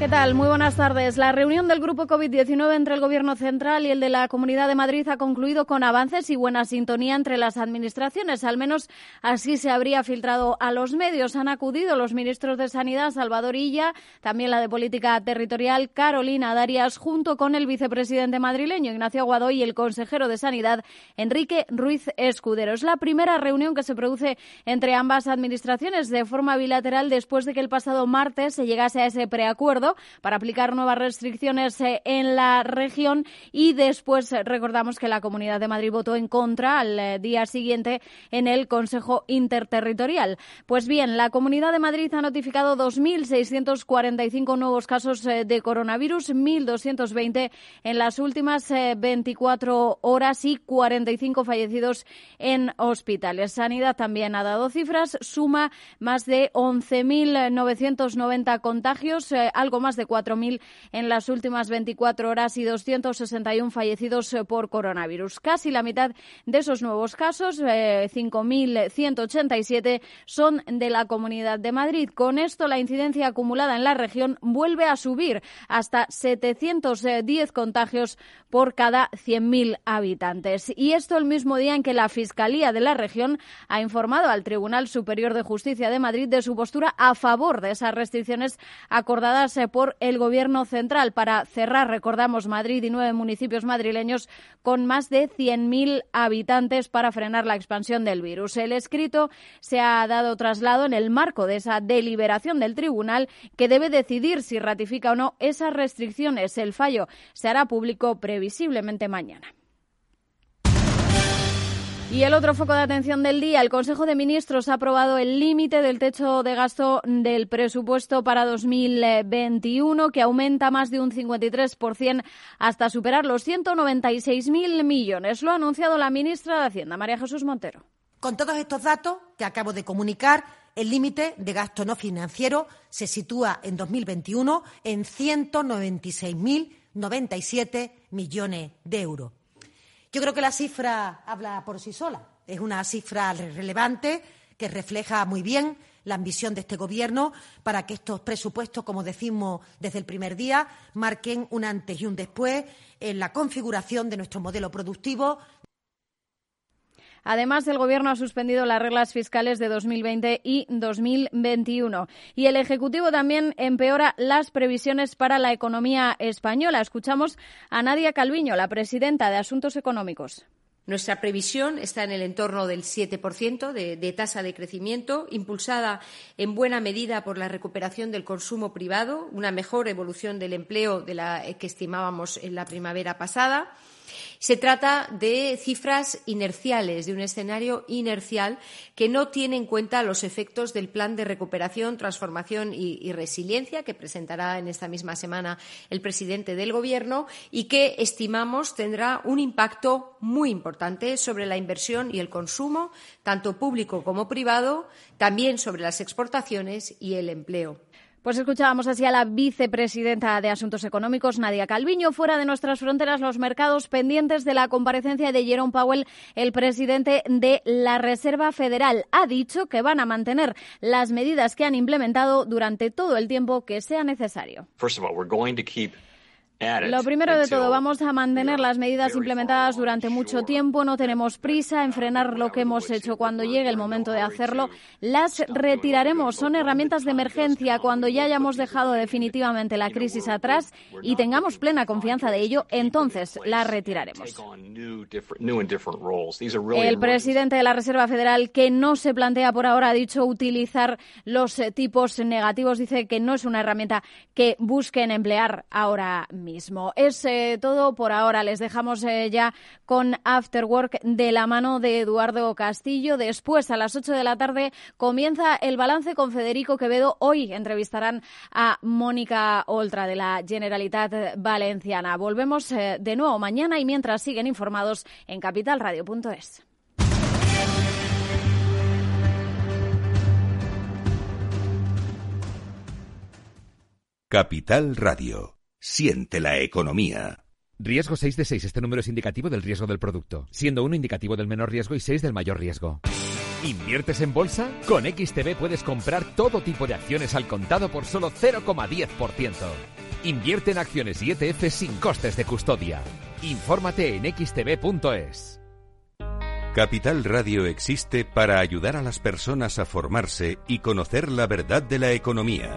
¿Qué tal? Muy buenas tardes. La reunión del grupo COVID-19 entre el Gobierno central y el de la Comunidad de Madrid ha concluido con avances y buena sintonía entre las administraciones. Al menos así se habría filtrado a los medios. Han acudido los ministros de Sanidad, Salvador Illa, también la de Política Territorial, Carolina Darias, junto con el vicepresidente madrileño, Ignacio Aguado, y el consejero de Sanidad, Enrique Ruiz Escudero. Es la primera reunión que se produce entre ambas administraciones de forma bilateral después de que el pasado martes se llegase a ese preacuerdo para aplicar nuevas restricciones eh, en la región y después eh, recordamos que la Comunidad de Madrid votó en contra al eh, día siguiente en el Consejo Interterritorial. Pues bien, la Comunidad de Madrid ha notificado 2.645 nuevos casos de coronavirus, 1.220 en las últimas 24 horas y 45 fallecidos en hospitales. Sanidad también ha dado cifras, suma más de 11.990 contagios, algo más de 4.000 en las últimas 24 horas y 261 fallecidos eh, por coronavirus. Casi la mitad de esos nuevos casos, 5.187, eh, son de la Comunidad de Madrid. Con esto, la incidencia acumulada en la región vuelve a subir hasta 710 contagios por cada 100.000 habitantes. Y esto el mismo día en que la Fiscalía de la región ha informado al Tribunal Superior de Justicia de Madrid de su postura a favor de esas restricciones acordadas eh, por el Gobierno central para cerrar, recordamos, Madrid y nueve municipios madrileños con más de 100.000 habitantes para frenar la expansión del virus. El escrito se ha dado traslado en el marco de esa deliberación del tribunal que debe decidir si ratifica o no esas restricciones. El fallo se hará público previsiblemente mañana. Y el otro foco de atención del día, el Consejo de Ministros ha aprobado el límite del techo de gasto del presupuesto para 2021, que aumenta más de un 53% hasta superar los 196.000 millones. Lo ha anunciado la ministra de Hacienda, María Jesús Montero. Con todos estos datos que acabo de comunicar, el límite de gasto no financiero se sitúa en 2021 en 196.097 millones de euros. Yo creo que la cifra habla por sí sola. Es una cifra relevante que refleja muy bien la ambición de este Gobierno para que estos presupuestos, como decimos desde el primer día, marquen un antes y un después en la configuración de nuestro modelo productivo, Además, el Gobierno ha suspendido las reglas fiscales de 2020 y 2021. Y el Ejecutivo también empeora las previsiones para la economía española. Escuchamos a Nadia Calviño, la presidenta de Asuntos Económicos. Nuestra previsión está en el entorno del 7% de, de, tasa de crecimiento, impulsada en buena medida por la recuperación del consumo privado, una mejor evolución del empleo de la que estimábamos en la primavera pasada se trata de cifras inerciales, de un escenario inercial que no tiene en cuenta los efectos del plan de recuperación, transformación y, resiliencia que presentará en esta misma semana el presidente del Gobierno y que estimamos tendrá un impacto muy importante sobre la inversión y el consumo, tanto público como privado, también sobre las exportaciones y el empleo. Pues escuchábamos así a la vicepresidenta de Asuntos Económicos, Nadia Calviño. Fuera de nuestras fronteras, los mercados pendientes de la comparecencia de Jerome Powell, el presidente de la Reserva Federal, ha dicho que van a mantener las medidas que han implementado durante todo el tiempo que sea necesario. Lo primero de todo, vamos a mantener las medidas implementadas durante mucho tiempo. No tenemos prisa en frenar lo que hemos hecho. Cuando llegue el momento de hacerlo, las retiraremos. Son herramientas de emergencia cuando ya hayamos dejado definitivamente la crisis atrás y tengamos plena confianza de ello, entonces las retiraremos. El presidente de la Reserva Federal, que no se plantea por ahora, ha dicho utilizar los tipos negativos. Dice que no es una herramienta que busquen emplear ahora mismo Es eh, todo por ahora. Les dejamos eh, ya con After Work de la mano de Eduardo Castillo. Después, a las 8 de la tarde, comienza el balance con Federico Quevedo. Hoy entrevistarán a Mónica Oltra de la Generalitat Valenciana. Volvemos eh, de nuevo mañana y mientras siguen informados en capitalradio.es. Capital Radio Siente la economía. Riesgo 6 de 6. Este número es indicativo del riesgo del producto, siendo 1 indicativo del menor riesgo y 6 del mayor riesgo. ¿Inviertes en bolsa? Con XTB puedes comprar todo tipo de acciones al contado por solo 0,10%. Invierte en acciones y ETF sin costes de custodia. Infórmate en xtb.es. Capital Radio existe para ayudar a las personas a formarse y conocer la verdad de la economía.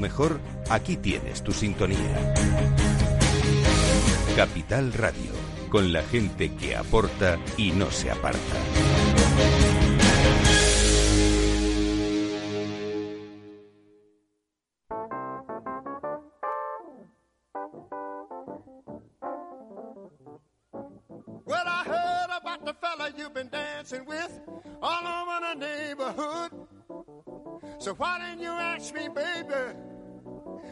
mejor? Aquí tienes tu sintonía. Capital Radio, con la gente que aporta y no se aparta. Why didn't you ask me, baby?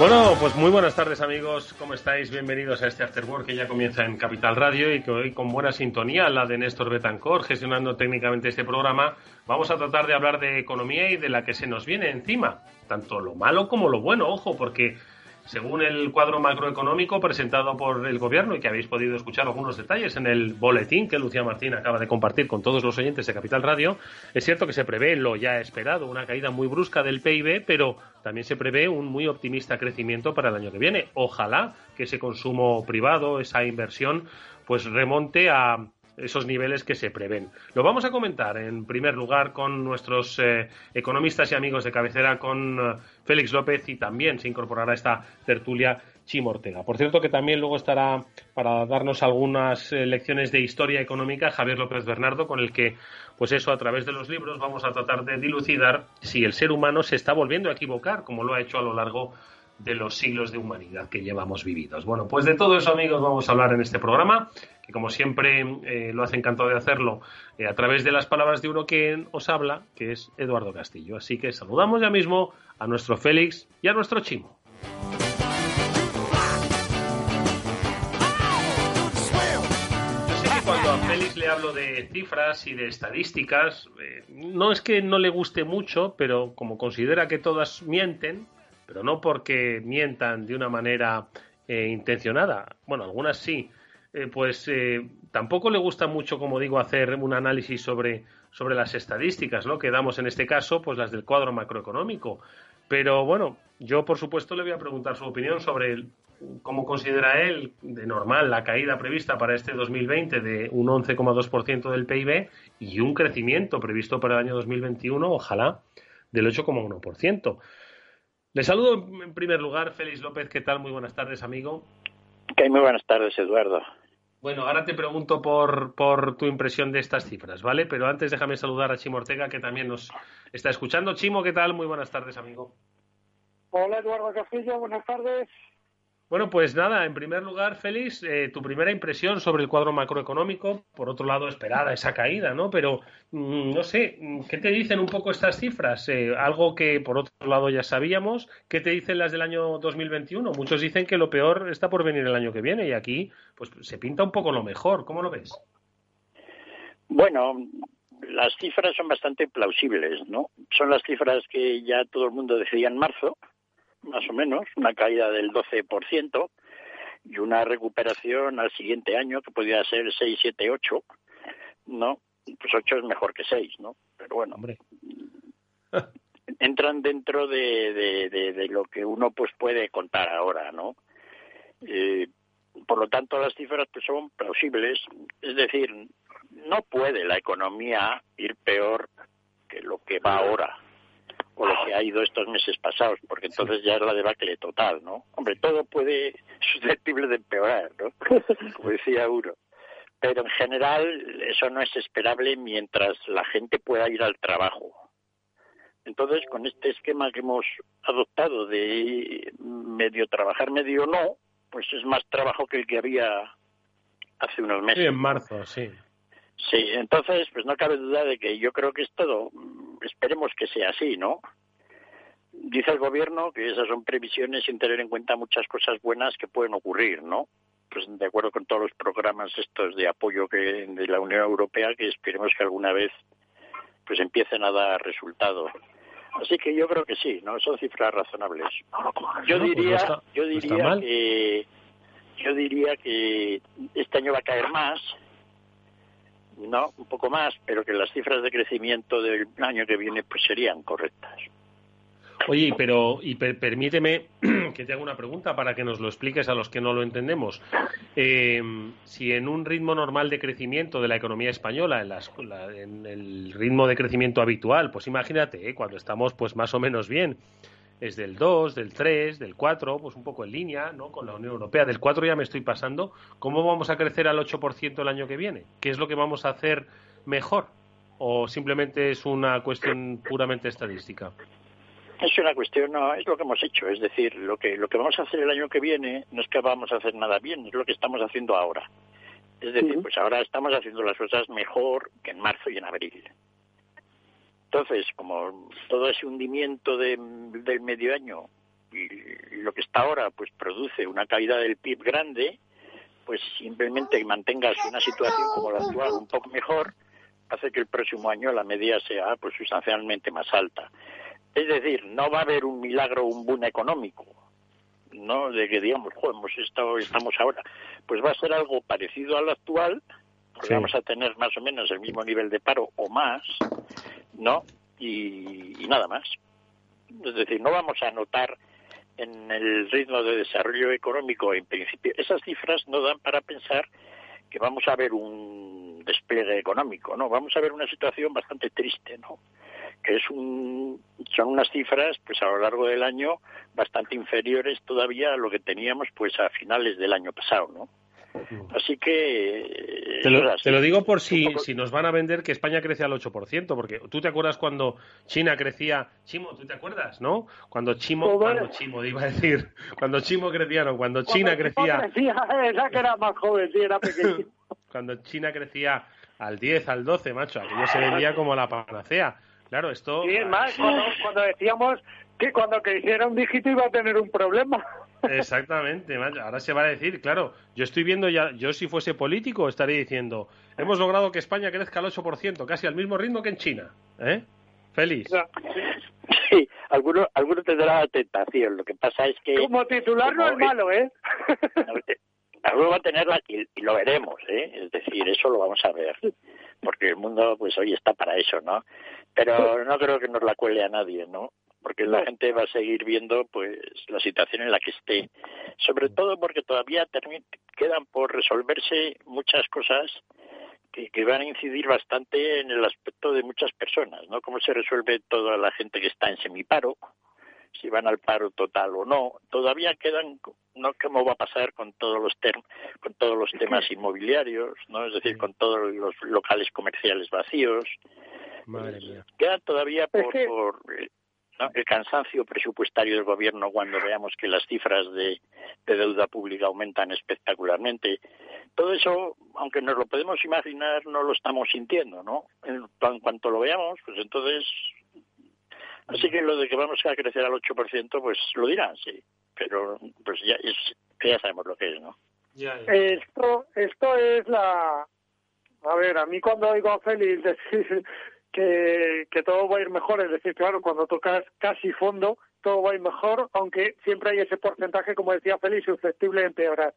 Bueno, pues muy buenas tardes amigos, ¿cómo estáis? Bienvenidos a este After Work que ya comienza en Capital Radio y que hoy con buena sintonía, la de Néstor Betancor, gestionando técnicamente este programa, vamos a tratar de hablar de economía y de la que se nos viene encima, tanto lo malo como lo bueno, ojo, porque según el cuadro macroeconómico presentado por el gobierno y que habéis podido escuchar algunos detalles en el boletín que Lucía Martín acaba de compartir con todos los oyentes de Capital Radio, es cierto que se prevé lo ya esperado, una caída muy brusca del PIB, pero también se prevé un muy optimista crecimiento para el año que viene. Ojalá que ese consumo privado, esa inversión, pues remonte a esos niveles que se prevén. Lo vamos a comentar en primer lugar con nuestros eh, economistas y amigos de cabecera, con eh, Félix López y también se incorporará a esta tertulia Chimo Ortega. Por cierto que también luego estará para darnos algunas eh, lecciones de historia económica Javier López Bernardo, con el que, pues eso, a través de los libros vamos a tratar de dilucidar si el ser humano se está volviendo a equivocar, como lo ha hecho a lo largo de los siglos de humanidad que llevamos vividos. Bueno, pues de todo eso, amigos, vamos a hablar en este programa, que como siempre eh, lo hace encantado de hacerlo eh, a través de las palabras de uno que os habla, que es Eduardo Castillo. Así que saludamos ya mismo a nuestro Félix y a nuestro Chimo. Cuando a Félix le hablo de cifras y de estadísticas, eh, no es que no le guste mucho, pero como considera que todas mienten, pero no porque mientan de una manera eh, intencionada, bueno, algunas sí, eh, pues eh, tampoco le gusta mucho, como digo, hacer un análisis sobre, sobre las estadísticas, ¿no? Que damos en este caso, pues las del cuadro macroeconómico. Pero bueno, yo por supuesto le voy a preguntar su opinión sobre cómo considera él de normal la caída prevista para este 2020 de un 11,2% del PIB y un crecimiento previsto para el año 2021, ojalá, del 8,1%. Le saludo en primer lugar, Félix López, ¿qué tal? Muy buenas tardes, amigo. Muy buenas tardes, Eduardo. Bueno, ahora te pregunto por, por tu impresión de estas cifras, ¿vale? Pero antes déjame saludar a Chimo Ortega, que también nos está escuchando. Chimo, ¿qué tal? Muy buenas tardes, amigo. Hola Eduardo Castillo, buenas tardes. Bueno, pues nada, en primer lugar, Félix, eh, tu primera impresión sobre el cuadro macroeconómico, por otro lado, esperada esa caída, ¿no? Pero, mm, no sé, mm, ¿qué te dicen un poco estas cifras? Eh, algo que, por otro lado, ya sabíamos. ¿Qué te dicen las del año 2021? Muchos dicen que lo peor está por venir el año que viene y aquí, pues, se pinta un poco lo mejor. ¿Cómo lo ves? Bueno, las cifras son bastante plausibles, ¿no? Son las cifras que ya todo el mundo decía en marzo, más o menos, una caída del 12% y una recuperación al siguiente año que podría ser 6, 7, 8, ¿no? Pues 8 es mejor que 6, ¿no? Pero bueno, Hombre. entran dentro de, de, de, de lo que uno pues puede contar ahora, ¿no? Eh, por lo tanto, las cifras pues son plausibles, es decir, no puede la economía ir peor que lo que va ahora o lo que ha ido estos meses pasados, porque entonces ya es la debacle total, ¿no? Hombre, todo puede susceptible de empeorar, ¿no? Como decía uno. Pero en general eso no es esperable mientras la gente pueda ir al trabajo. Entonces, con este esquema que hemos adoptado de medio trabajar, medio no, pues es más trabajo que el que había hace unos meses. Sí, en marzo, sí. Sí, entonces, pues no cabe duda de que yo creo que es todo, esperemos que sea así, ¿no? Dice el gobierno que esas son previsiones sin tener en cuenta muchas cosas buenas que pueden ocurrir, ¿no? Pues de acuerdo con todos los programas estos de apoyo que de la Unión Europea que esperemos que alguna vez pues empiecen a dar resultados. Así que yo creo que sí, ¿no? Son cifras razonables. Yo pues diría, yo diría que yo diría que este año va a caer más, no, un poco más, pero que las cifras de crecimiento del año que viene pues serían correctas. Oye, pero y per- permíteme que te haga una pregunta para que nos lo expliques a los que no lo entendemos. Eh, si en un ritmo normal de crecimiento de la economía española, en, las- la- en el ritmo de crecimiento habitual, pues imagínate, eh, cuando estamos pues más o menos bien, es del 2, del 3, del 4, pues un poco en línea, ¿no? Con la Unión Europea. Del 4 ya me estoy pasando. ¿Cómo vamos a crecer al 8% el año que viene? ¿Qué es lo que vamos a hacer mejor? ¿O simplemente es una cuestión puramente estadística? Es una cuestión, no, es lo que hemos hecho, es decir, lo que lo que vamos a hacer el año que viene no es que vamos a hacer nada bien, es lo que estamos haciendo ahora. Es decir, pues ahora estamos haciendo las cosas mejor que en marzo y en abril. Entonces, como todo ese hundimiento de- del medio año y lo que está ahora pues produce una caída del PIB grande, pues simplemente que mantengas una situación como la actual un poco mejor hace que el próximo año la media sea pues sustancialmente más alta. Es decir, no va a haber un milagro, un boom económico, ¿no? De que digamos, "Jo, hemos estado, estamos ahora. Pues va a ser algo parecido al actual, porque Sí. vamos a tener más o menos el mismo nivel de paro o más, ¿no? Y, y nada más. Es decir, no vamos a notar en el ritmo de desarrollo económico, en principio, esas cifras no dan para pensar que vamos a ver un despliegue económico, ¿no? Vamos a ver una situación bastante triste, ¿no? Que es un, son unas cifras, pues a lo largo del año, bastante inferiores todavía a lo que teníamos, pues a finales del año pasado, ¿no? Así que... eh, Te lo, te lo digo por si, poco- si nos van a vender que España crece al 8%, porque tú te acuerdas cuando China crecía, Chimo, tú te acuerdas, ¿no? Cuando Chimo, Joder. cuando Chimo, iba a decir, cuando Chimo crecía, no, cuando China Cuando crecía, crecía, esa que era más joven, sí, era pequeño. cuando China crecía al 10, al 12, macho, aquello se vendía como la panacea. Claro, esto... Sí, es más, cuando, cuando decíamos que cuando creciera un dígito iba a tener un problema. Exactamente, macho. Ahora se va a decir, claro, yo estoy viendo ya, yo si fuese político estaría diciendo, hemos logrado que España crezca al 8%, casi al mismo ritmo que en China. ¿Eh? Feliz. Sí, alguno, alguno tendrá la tentación. Lo que pasa es que... Como titular no es malo, ¿eh? Alguno va a tenerla y, y lo veremos, ¿eh? Es decir, eso lo vamos a ver. Porque el mundo, pues hoy está para eso, ¿no? Pero no creo que nos la cuele a nadie, ¿no? Porque la gente va a seguir viendo, pues, la situación en la que esté. Sobre todo porque todavía quedan por resolverse muchas cosas que, que van a incidir bastante en el aspecto de muchas personas, ¿no? Cómo se resuelve toda la gente que está en semiparo, si van al paro total o no. Todavía quedan, ¿no? ¿Cómo va a pasar con todos los term- con todos los temas inmobiliarios, ¿no? Es decir, con todos los locales comerciales vacíos. Madre mía. Queda todavía por, por, eh, ¿no? el cansancio presupuestario del gobierno cuando veamos que las cifras de, de deuda pública aumentan espectacularmente. Todo eso, aunque nos lo podemos imaginar, no lo estamos sintiendo, ¿no? En, en cuanto lo veamos, pues entonces... Así que lo de que vamos a crecer al 8%, pues lo dirán, sí. Pero pues ya, es, ya sabemos lo que es, ¿no? Ya, ya. Esto, esto es la... A ver, a mí cuando oigo a Félix decir que, que todo va a ir mejor, es decir, claro, cuando tocas casi fondo, todo va a ir mejor, aunque siempre hay ese porcentaje, como decía Félix, susceptible de empeorar.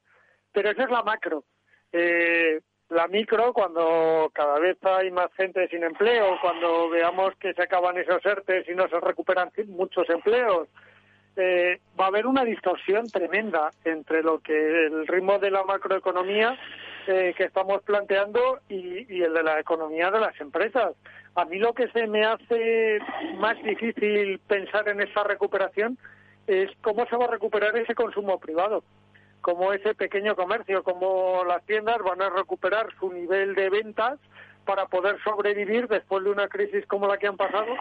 Pero esa es la macro. Eh, la micro, cuando cada vez hay más gente sin empleo, cuando veamos que se acaban esos ERTES y no se recuperan muchos empleos, eh, va a haber una distorsión tremenda entre lo que el ritmo de la macroeconomía eh, que estamos planteando y, y el de la economía de las empresas. A mí lo que se me hace más difícil pensar en esa recuperación es cómo se va a recuperar ese consumo privado, cómo ese pequeño comercio, cómo las tiendas van a recuperar su nivel de ventas para poder sobrevivir después de una crisis como la que han pasado,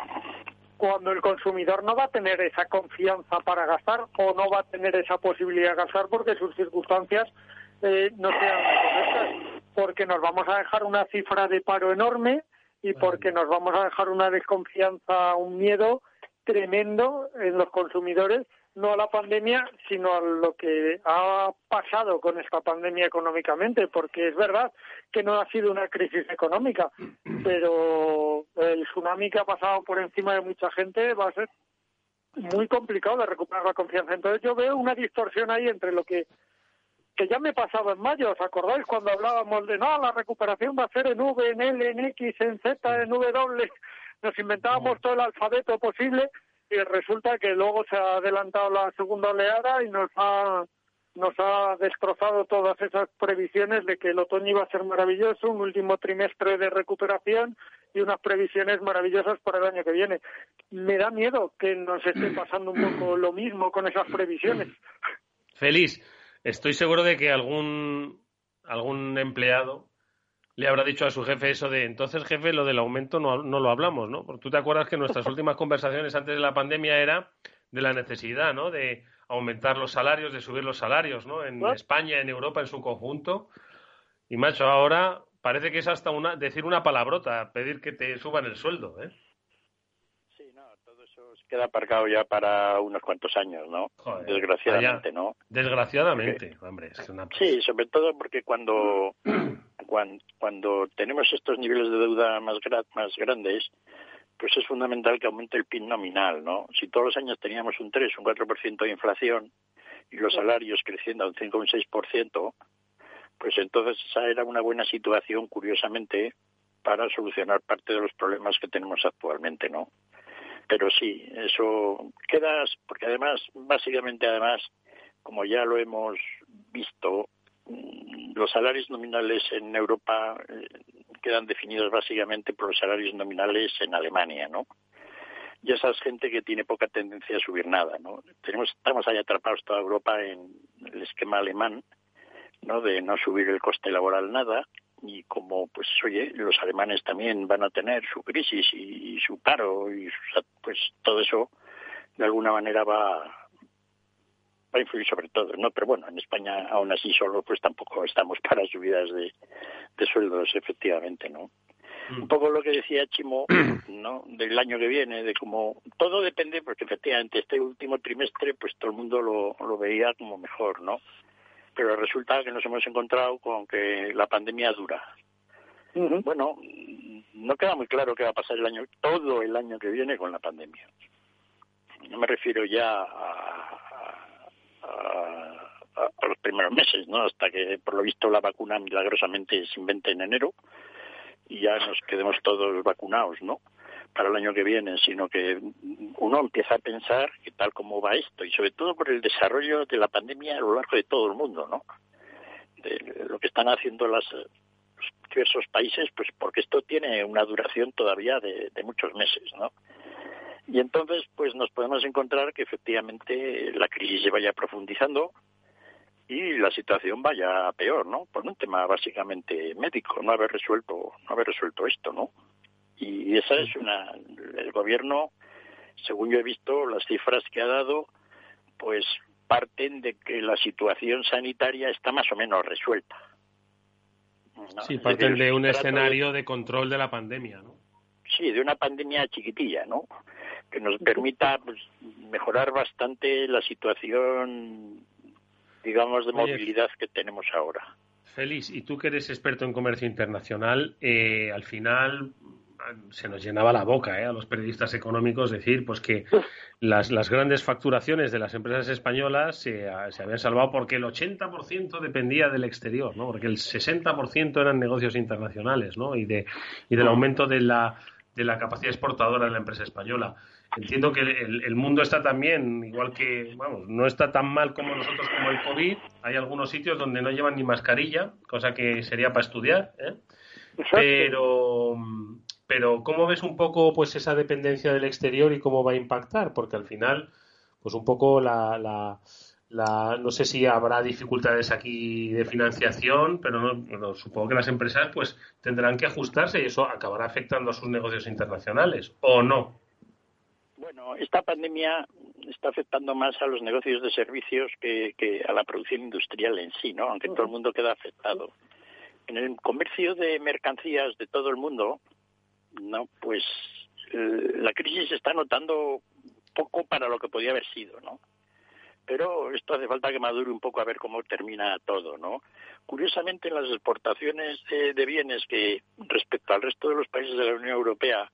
cuando el consumidor no va a tener esa confianza para gastar o no va a tener esa posibilidad de gastar porque sus circunstancias eh, no sean porque nos vamos a dejar una cifra de paro enorme y porque nos vamos a dejar una desconfianza, un miedo tremendo en los consumidores no a la pandemia, sino a lo que ha pasado con esta pandemia económicamente, porque es verdad que no ha sido una crisis económica, pero el tsunami que ha pasado por encima de mucha gente va a ser muy complicado de recuperar la confianza. Entonces yo veo una distorsión ahí entre lo que que ya me pasaba en mayo, ¿os acordáis cuando hablábamos de no, la recuperación va a ser en V, en L, en X, en Z, en W, nos inventábamos todo el alfabeto posible y resulta que luego se ha adelantado la segunda oleada y nos ha nos ha destrozado todas esas previsiones de que el otoño iba a ser maravilloso, un último trimestre de recuperación y unas previsiones maravillosas para el año que viene. Me da miedo que nos esté pasando un poco lo mismo con esas previsiones. Feliz, estoy seguro de que algún algún empleado le habrá dicho a su jefe eso de, entonces jefe, lo del aumento no, no lo hablamos, ¿no? Porque tú te acuerdas que nuestras últimas conversaciones antes de la pandemia era de la necesidad, ¿no? De aumentar los salarios, de subir los salarios, ¿no? En España, en Europa, en su conjunto. Y macho, ahora parece que es hasta una, decir una palabrota, pedir que te suban el sueldo, ¿eh? Queda aparcado ya para unos cuantos años, ¿no? Desgraciadamente, ¿no? Desgraciadamente, hombre. Es una... Sí, sobre todo porque cuando, cuando, tenemos estos niveles de deuda más, más grandes, pues es fundamental que aumente el PIB nominal, ¿no? Si todos los años teníamos un 3, un 4% de inflación y los salarios creciendo a un 5 o un 6%, pues entonces esa era una buena situación, curiosamente, para solucionar parte de los problemas que tenemos actualmente, ¿no? Pero sí, eso queda, porque además, básicamente además, como ya lo hemos visto, mm, los salarios nominales en Europa eh, quedan definidos básicamente por los salarios nominales en Alemania, ¿no? Y esa es gente que tiene poca tendencia a subir nada, ¿no? Tenemos, estamos ahí atrapados toda Europa en el esquema alemán, ¿no? De no subir el coste laboral nada y como pues oye los alemanes también van a tener su crisis y, su paro y pues todo eso de alguna manera va va a influir sobre todo no pero bueno en España aún así solo pues tampoco estamos para subidas de, de sueldos efectivamente no mm. un poco lo que decía Chimo no del año que viene de cómo todo depende porque efectivamente este último trimestre pues todo el mundo lo, lo veía como mejor no pero resulta que nos hemos encontrado con que la pandemia dura. Bueno, no queda muy claro qué va a pasar el año, todo el año que viene con la pandemia. No me refiero ya a, a, los primeros meses, ¿no? Hasta que, por lo visto, la vacuna milagrosamente se invente en enero y ya nos quedemos todos vacunados, ¿no? Para el año que viene, sino que uno empieza a pensar que tal como va esto, y sobre todo por el desarrollo de la pandemia a lo largo de todo el mundo, ¿no? De lo que están haciendo las, los diversos países, pues porque esto tiene una duración todavía de, muchos meses, ¿no? Y entonces, pues nos podemos encontrar que efectivamente la crisis se vaya profundizando y la situación vaya peor, ¿no? Por un tema básicamente médico, no haber resuelto, no haber resuelto esto, ¿no? Y esa es una. El gobierno, según yo he visto, las cifras que ha dado, pues parten de que la situación sanitaria está más o menos resuelta. Sí, parten de un escenario de... control de la pandemia, ¿no? Sí, de una pandemia chiquitilla, ¿no? Que nos permita pues, mejorar bastante la situación, digamos, de movilidad que tenemos ahora. Félix, y tú que eres experto en comercio internacional, eh, al final se nos llenaba la boca ¿eh? a los periodistas económicos decir pues que las, las grandes facturaciones de las empresas españolas se, se habían salvado porque el 80% dependía del exterior, ¿no? porque el 60% eran negocios internacionales ¿no? y, de, y del aumento de la de la capacidad exportadora de la empresa española. Entiendo que el, mundo está también, igual que, vamos, no está tan mal como nosotros como el COVID. Hay algunos sitios donde no llevan ni mascarilla, cosa que sería para estudiar. ¿eh? Pero, pero, ¿cómo ves un poco pues esa dependencia del exterior y cómo va a impactar? Porque al final, pues un poco la, la no sé si habrá dificultades aquí de financiación, pero supongo que las empresas pues tendrán que ajustarse y eso acabará afectando a sus negocios internacionales, ¿o no? Bueno, esta pandemia está afectando más a los negocios de servicios que, a la producción industrial en sí, ¿no? Aunque todo el mundo queda afectado. En el comercio de mercancías de todo el mundo, no, pues eh, la crisis está notando poco para lo que podía haber sido, ¿no? pero esto hace falta que madure un poco a ver cómo termina todo, ¿no? Curiosamente, en las exportaciones de, bienes que respecto al resto de los países de la Unión Europea,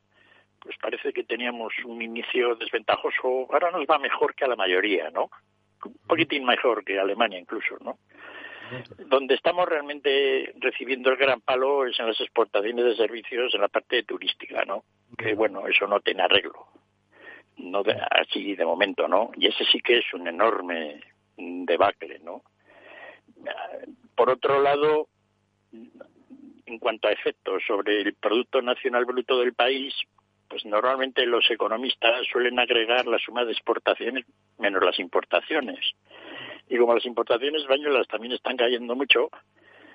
pues parece que teníamos un inicio desventajoso. Ahora nos va mejor que a la mayoría, ¿no? Un poquitín mejor que Alemania incluso, ¿no? Donde estamos realmente recibiendo el gran palo es en las exportaciones de servicios en la parte turística, ¿no? Que bueno, eso no tiene arreglo no así de momento, ¿no? Y ese sí que es un enorme debacle, ¿no? Por otro lado, en cuanto a efectos sobre el Producto Nacional Bruto del país, pues normalmente los economistas suelen agregar la suma de exportaciones menos las importaciones. Y como las importaciones españolas también están cayendo mucho,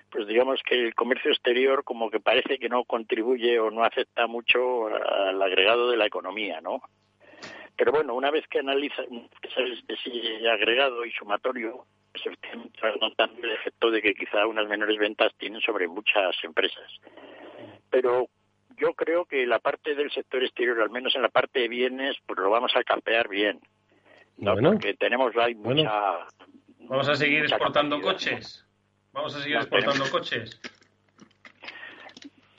pues digamos que el comercio exterior como que parece que no contribuye o no afecta mucho al agregado de la economía, ¿no? Pero bueno, una vez que analiza ese agregado y sumatorio, se está notando el efecto de que quizá unas menores ventas tienen sobre muchas empresas. Pero yo creo que la parte del sector exterior, al menos en la parte de bienes, pues lo vamos a campear bien. No, porque tenemos ahí mucha. Vamos a seguir exportando coches. Vamos a seguir exportando coches.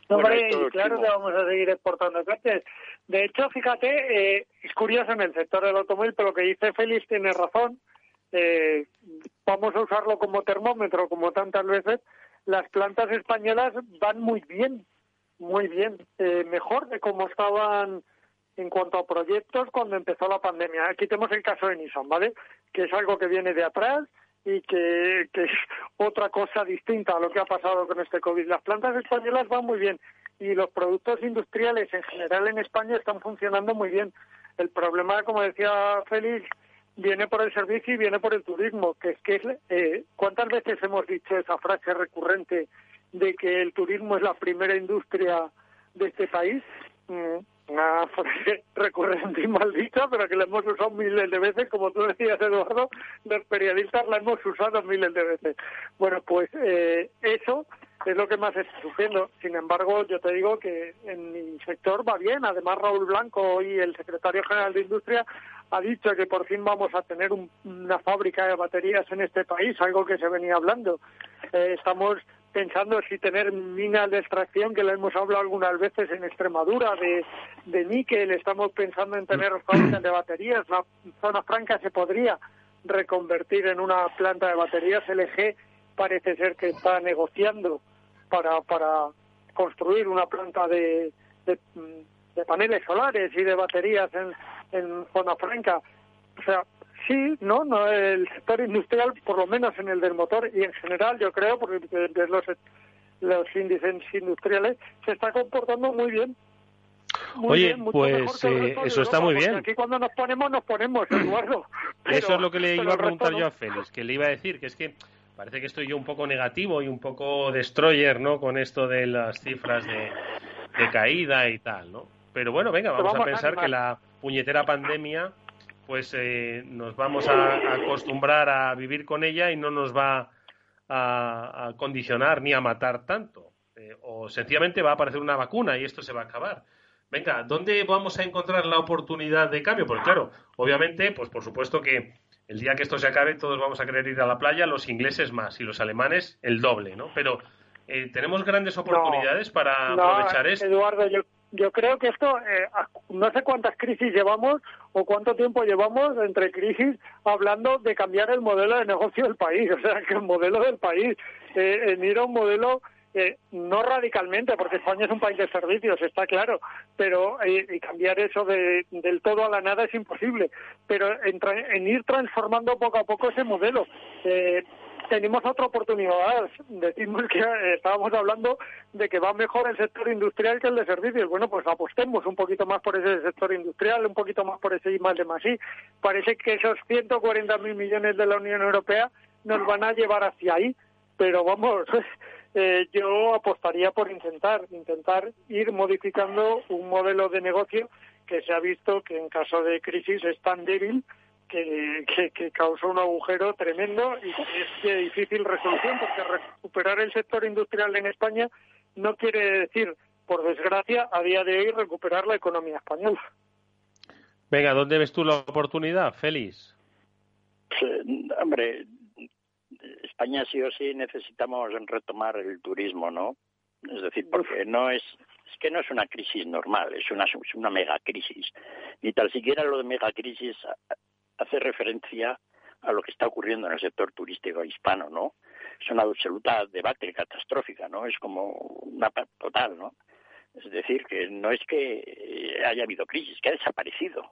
Hombre, claro que vamos a seguir exportando coches. De hecho, fíjate, eh, es curioso en el sector del automóvil, pero lo que dice Félix tiene razón. Eh, vamos a usarlo como termómetro, como tantas veces. Las plantas españolas van muy bien, muy bien, eh, mejor de cómo estaban en cuanto a proyectos cuando empezó la pandemia. Aquí tenemos el caso de Nissan, ¿vale? Que es algo que viene de atrás y que, es otra cosa distinta a lo que ha pasado con este COVID. Las plantas españolas van muy bien y los productos industriales en general en España están funcionando muy bien. El problema, como decía Félix, viene por el servicio y viene por el turismo, que es que eh, ¿cuántas veces hemos dicho esa frase recurrente de que el turismo es la primera industria de este país? Mm, una frase recurrente y maldita, pero que la hemos usado miles de veces, como tú decías, Eduardo, los periodistas la hemos usado miles de veces. Bueno, pues eh, eso es lo que más está sufriendo. Sin embargo, yo te digo que en mi sector va bien. Además, Raúl Blanco y el secretario general de Industria ha dicho que por fin vamos a tener una fábrica de baterías en este país, algo que se venía hablando. Eh, estamos pensando si tener minas de extracción, que lo hemos hablado algunas veces en Extremadura, de, de níquel, estamos pensando en tener fábricas de baterías. La zona franca se podría reconvertir en una planta de baterías. LG parece ser que está negociando para, para construir una planta de, de, paneles solares y de baterías en, en zona franca. O sea, sí, ¿no? no El sector industrial, por lo menos en el del motor y en general, yo creo, porque los, los índices industriales, se está comportando muy bien. Oye, pues eh, eso está muy bien. Aquí cuando nos ponemos, nos ponemos, Eduardo. eso es lo que le iba a preguntar yo a Félix, que le iba a decir, que es que parece que estoy yo un poco negativo y un poco destroyer, ¿no? Con esto de las cifras de, caída y tal, ¿no? Pero bueno, venga, vamos, a pensar que la puñetera pandemia, pues eh, nos vamos a, acostumbrar a vivir con ella y no nos va a, condicionar ni a matar tanto. Eh, o sencillamente va a aparecer una vacuna y esto se va a acabar. Venga, ¿dónde vamos a encontrar la oportunidad de cambio? Porque claro, obviamente, pues por supuesto que el día que esto se acabe todos vamos a querer ir a la playa, los ingleses más y los alemanes el doble, ¿no? Pero eh, tenemos grandes oportunidades para aprovechar esto. Eduardo, yo, yo creo que esto, eh, no sé cuántas crisis llevamos o cuánto tiempo llevamos entre crisis hablando de cambiar el modelo de negocio del país, o sea, que el modelo del país, eh, en ir a un modelo eh, no radicalmente, porque España es un país de servicios, está claro, pero eh, cambiar eso de, del todo a la nada es imposible. Pero en, en ir transformando poco a poco ese modelo. Eh, tenemos otra oportunidad. Decimos que eh, estábamos hablando de que va mejor el sector industrial que el de servicios. Bueno, pues apostemos un poquito más por ese sector industrial, un poquito más por ese I más de más I. Parece que esos 140.000 millones de la Unión Europea nos van a llevar hacia ahí, pero vamos, eh, yo apostaría por intentar, intentar ir modificando un modelo de negocio que se ha visto que en caso de crisis es tan débil que, que, causó un agujero tremendo y que es de difícil resolución, porque recuperar el sector industrial en España no quiere decir, por desgracia, a día de hoy recuperar la economía española. Venga, ¿dónde ves tú la oportunidad, Félix? hombre, España sí o sí necesitamos retomar el turismo, ¿no? Es decir, porque no es es que no es una crisis normal, es una, es una mega crisis. Ni tal siquiera lo de mega crisis hace referencia a lo que está ocurriendo en el sector turístico hispano, ¿no? Es una absoluta debacle catastrófica, ¿no? Es como una total, ¿no? Es decir, que no es que haya habido crisis, que ha desaparecido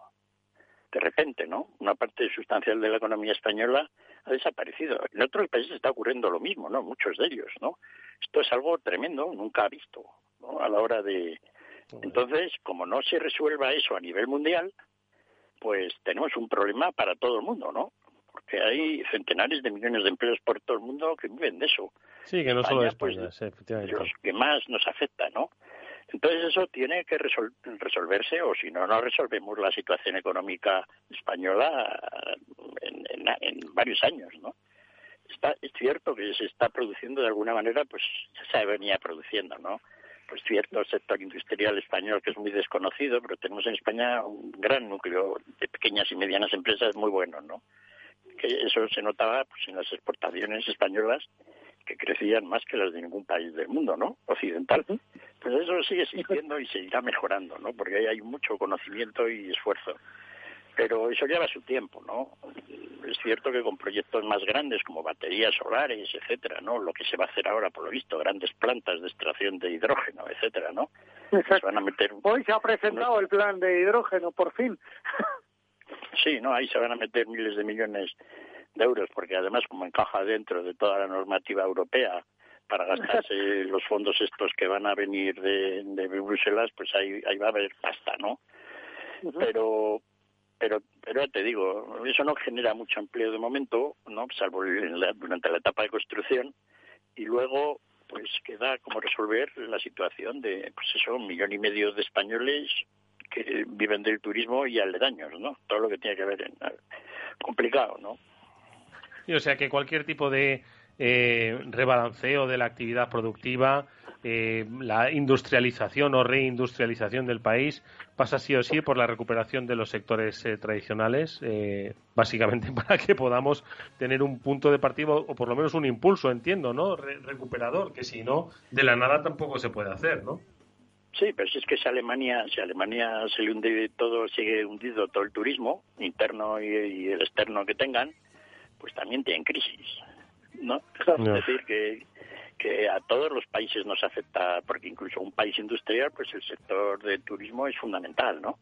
de repente, ¿no? Una parte sustancial de la economía española ha desaparecido. En otros países está ocurriendo lo mismo, ¿no? Muchos de ellos, ¿no? Esto es algo tremendo, nunca visto, ¿no? A la hora de... Entonces, como no se resuelva eso a nivel mundial, pues tenemos un problema para todo el mundo, ¿no? Porque hay centenares de millones de empleos por todo el mundo que viven de eso. Sí, que no solo es pues, efectivamente. Los que más nos afecta, ¿no? Entonces eso tiene que resolverse o si no, no resolvemos la situación económica española en, en, varios años, ¿no? Está, es cierto que se está produciendo de alguna manera, pues ya se venía produciendo, ¿no? Pues cierto sector industrial español que es muy desconocido, pero tenemos en España un gran núcleo de pequeñas y medianas empresas muy buenos, ¿no? Que eso se notaba pues, en las exportaciones españolas que crecían más que las de ningún país del mundo, ¿no? Occidental. Pues eso sigue existiendo y seguirá mejorando, ¿no? Porque ahí hay mucho conocimiento y esfuerzo. Pero eso lleva su tiempo, ¿no? Es cierto que con proyectos más grandes como baterías solares, etcétera, ¿no? Lo que se va a hacer ahora, por lo visto, grandes plantas de extracción de hidrógeno, etcétera, ¿no? Se van a meter Hoy se ha presentado el plan de hidrógeno, por fin. sí, ¿no? Ahí se van a meter miles de millones de euros, porque además como encaja dentro de toda la normativa europea para gastarse los fondos estos que van a venir de, de Bruselas, pues ahí, ahí va a haber pasta, ¿no? Pero pero pero te digo, eso no genera mucho empleo de momento, no, salvo durante la etapa de construcción y luego pues queda como resolver la situación de pues eso un millón y medio de españoles que viven del turismo y aledaños, ¿no? Todo lo que tiene que ver en complicado, ¿no? o sea que cualquier tipo de eh, rebalanceo de la actividad productiva, eh, la industrialización o reindustrialización del país pasa sí o sí por la recuperación de los sectores eh, tradicionales, básicamente para que podamos tener un punto de partida o por lo menos un impulso, entiendo, ¿no? recuperador, que si no, de la nada tampoco se puede hacer, ¿no? Sí, pero si es que si Alemania, si Alemania se le hunde todo, sigue hundido todo el turismo interno y el externo que tengan, pues también tienen crisis, ¿no? Es decir, que, que a todos los países nos afecta, porque incluso un país industrial, pues el sector del turismo es fundamental, ¿no?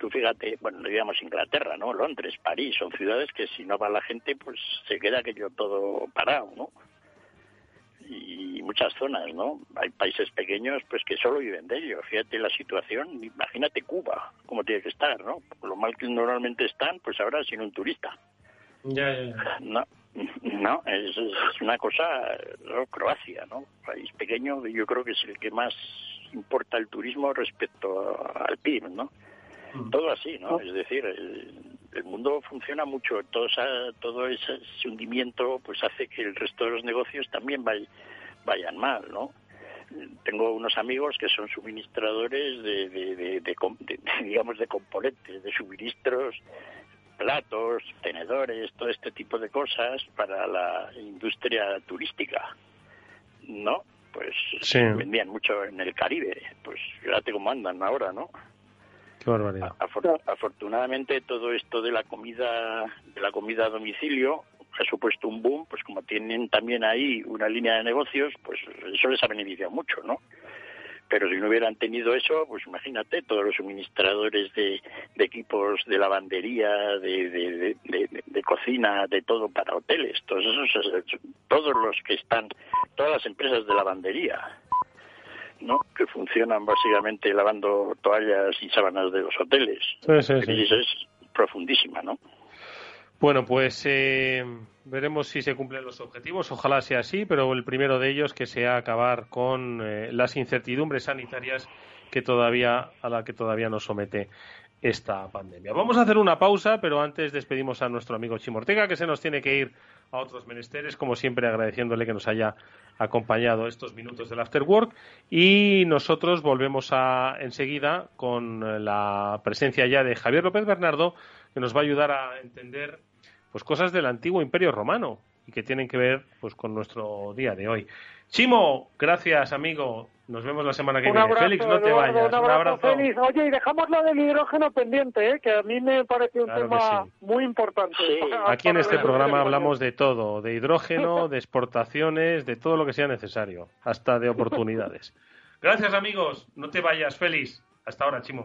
Tú fíjate, bueno, digamos Inglaterra, ¿no? Londres, París, son ciudades que si no va la gente, pues se queda aquello todo parado, ¿no? y muchas zonas, ¿no? Hay países pequeños pues que solo viven de ello. Fíjate la situación, imagínate Cuba, cómo tiene que estar, ¿no? lo mal que normalmente están, pues ahora sin un turista. No, no es, una cosa, Croacia, ¿no? País pequeño, yo creo que es el que más importa el turismo respecto al PIB, ¿no? Mm. Todo así, ¿no? Es decir, el, mundo funciona mucho, todo, todo ese, hundimiento pues hace que el resto de los negocios también vayan mal, ¿no? tengo unos amigos que son suministradores de, de, digamos de componentes de suministros platos, tenedores, todo este tipo de cosas para la industria turística. ¿No? Pues vendían mucho en el Caribe. Pues fíjate cómo andan ahora, ¿no? Qué barbaridad. afortunadamente todo esto de la comida, de la comida a domicilio, ha supuesto un boom, pues como tienen también ahí una línea de negocios, pues eso les ha beneficiado mucho, ¿no? Pero si no hubieran tenido eso, pues imagínate, todos los suministradores de, equipos de lavandería, de, de, cocina, de todo para hoteles, todos esos, todos los que están, todas las empresas de lavandería, ¿no? que funcionan básicamente lavando toallas y sábanas de los hoteles. Sí, sí, es profundísima, ¿no? Bueno, pues eh, veremos si se cumplen los objetivos. Ojalá sea así, pero el primero de ellos que sea acabar con eh, las incertidumbres sanitarias que todavía a la que todavía nos somete esta pandemia. Vamos a hacer una pausa, pero antes despedimos a nuestro amigo Chimortega, que se nos tiene que ir a otros menesteres, como siempre agradeciéndole que nos haya acompañado estos minutos del After Work. Y nosotros volvemos a, enseguida con la presencia ya de Javier López Bernardo, que nos va a ayudar a entender pues cosas del antiguo Imperio Romano y que tienen que ver pues con nuestro día de hoy. Chimo, gracias amigo. Nos vemos la semana que viene. Félix, no te vayas. Un abrazo, Félix. Oye, y dejamos lo del hidrógeno pendiente, ¿eh? que a mí me parece un tema muy importante. Aquí en este programa hablamos de todo, de hidrógeno, de exportaciones, de todo lo que sea necesario, hasta de oportunidades. Gracias amigos, no te vayas, Félix. Hasta ahora, Chimo.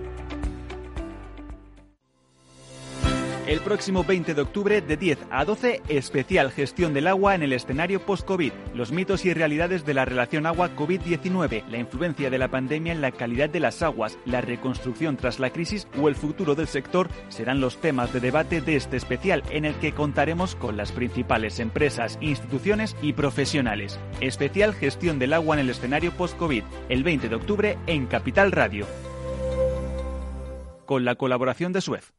El próximo 20 de octubre de 10 a 12, especial gestión del agua en el escenario post-COVID. Los mitos y realidades de la relación agua-COVID-19, la influencia de la pandemia en la calidad de las aguas, la reconstrucción tras la crisis o el futuro del sector serán los temas de debate de este especial en el que contaremos con las principales empresas, instituciones y profesionales. Especial gestión del agua en el escenario post-COVID, el 20 de octubre en Capital Radio. Con la colaboración de Suez.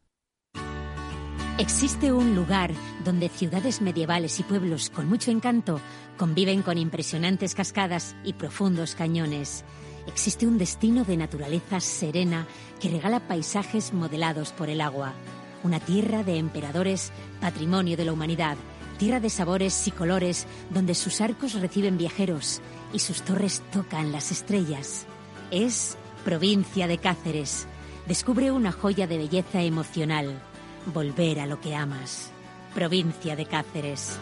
Existe un lugar donde ciudades medievales y pueblos con mucho encanto conviven con impresionantes cascadas y profundos cañones. Existe un destino de naturaleza serena que regala paisajes modelados por el agua. Una tierra de emperadores, patrimonio de la humanidad. Tierra de sabores y colores donde sus arcos reciben viajeros y sus torres tocan las estrellas. Es provincia de Cáceres. Descubre una joya de belleza emocional volver a lo que amas. Provincia de Cáceres.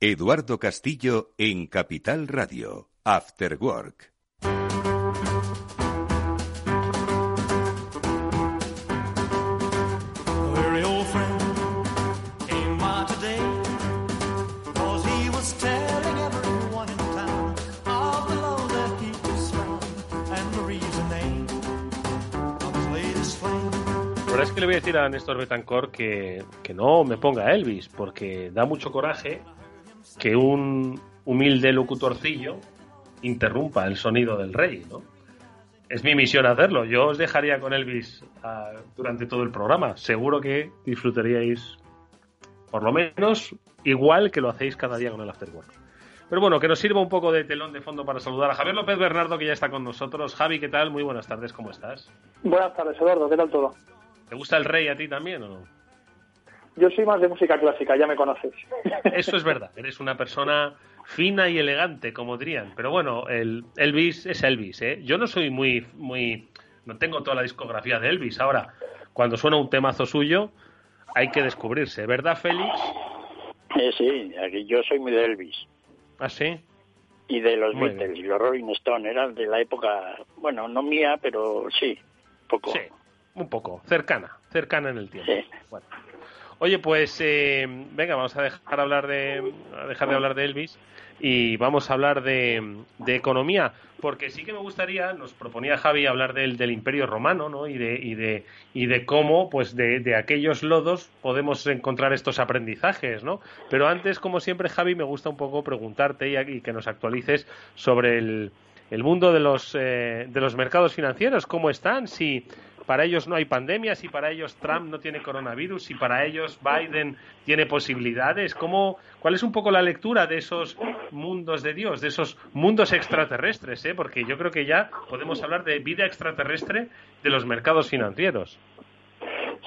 Eduardo Castillo en Capital Radio, After Work. Le voy a decir a Néstor Betancourt que, no me ponga Elvis, porque da mucho coraje que un humilde locutorcillo interrumpa el sonido del rey, ¿no? Es mi misión hacerlo. Yo os dejaría con Elvis ah, durante todo el programa. Seguro que disfrutaríais, por lo menos, igual que lo hacéis cada día con el Afterwork. Pero bueno, que nos sirva un poco de telón de fondo para saludar a Javier López Bernardo, que ya está con nosotros. Javi, ¿qué tal? Muy buenas tardes, ¿cómo estás? Buenas tardes, Eduardo, ¿qué tal todo? ¿Te gusta el rey a ti también o no? Yo soy más de música clásica, ya me conoces. Eso es verdad, eres una persona fina y elegante, como dirían. Pero bueno, el Elvis es Elvis, ¿eh? Yo no soy muy, muy, no tengo toda la discografía de Elvis. Ahora, cuando suena un temazo suyo, hay que descubrirse, ¿verdad, Félix? Eh, sí, aquí yo soy muy de Elvis. ¿Ah, sí? Y de los Beatles, y los Rolling Stones, eran de la época, bueno, no mía, pero sí, poco. Sí un poco, cercana, cercana en el tiempo. Oye, pues eh, venga, vamos a dejar hablar de dejar de hablar de Elvis y vamos a hablar de, economía, porque sí que me gustaría, nos proponía Javi hablar del, del Imperio Romano, ¿no? Y de, y de, y de cómo, pues de, de aquellos lodos podemos encontrar estos aprendizajes, ¿no? Pero antes, como siempre, Javi, me gusta un poco preguntarte y, y que nos actualices sobre el, el mundo de los, eh, de los mercados financieros, ¿cómo están? Si para ellos no hay pandemia, si para ellos Trump no tiene coronavirus, si para ellos Biden tiene posibilidades, ¿cómo, ¿cuál es un poco la lectura de esos mundos de Dios, de esos mundos extraterrestres? Eh? Porque yo creo que ya podemos hablar de vida extraterrestre de los mercados financieros.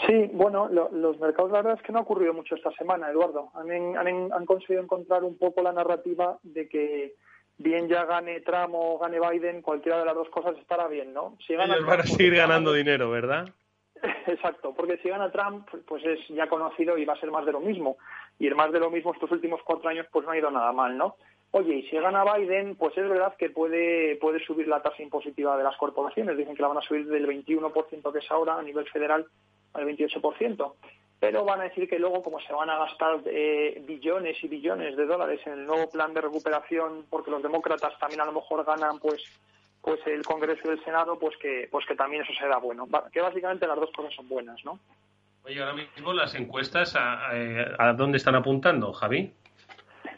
Sí, bueno, los mercados la verdad es que no ha ocurrido mucho esta semana, Eduardo. Han, conseguido encontrar un poco la narrativa de que bien ya gane Trump o gane Biden, cualquiera de las dos cosas estará bien, ¿no? Si Ellos van a seguir ganando dinero, ¿verdad? Exacto, porque si gana Trump, pues es ya conocido y va a ser más de lo mismo. Y el más de lo mismo estos últimos cuatro años, pues no ha ido nada mal, ¿no? Oye, y si gana Biden, pues es verdad que puede, puede subir la tasa impositiva de las corporaciones. Dicen que la van a subir del 21% que es ahora a nivel federal al 28%. Pero van a decir que luego, como se van a gastar eh, billones y billones de dólares en el nuevo plan de recuperación, porque los demócratas también a lo mejor ganan, pues pues el Congreso y el Senado, pues que pues que también eso será bueno. Que básicamente las dos cosas son buenas, ¿no? Oye, ahora mismo las encuestas, ¿a, a dónde están apuntando, Javi?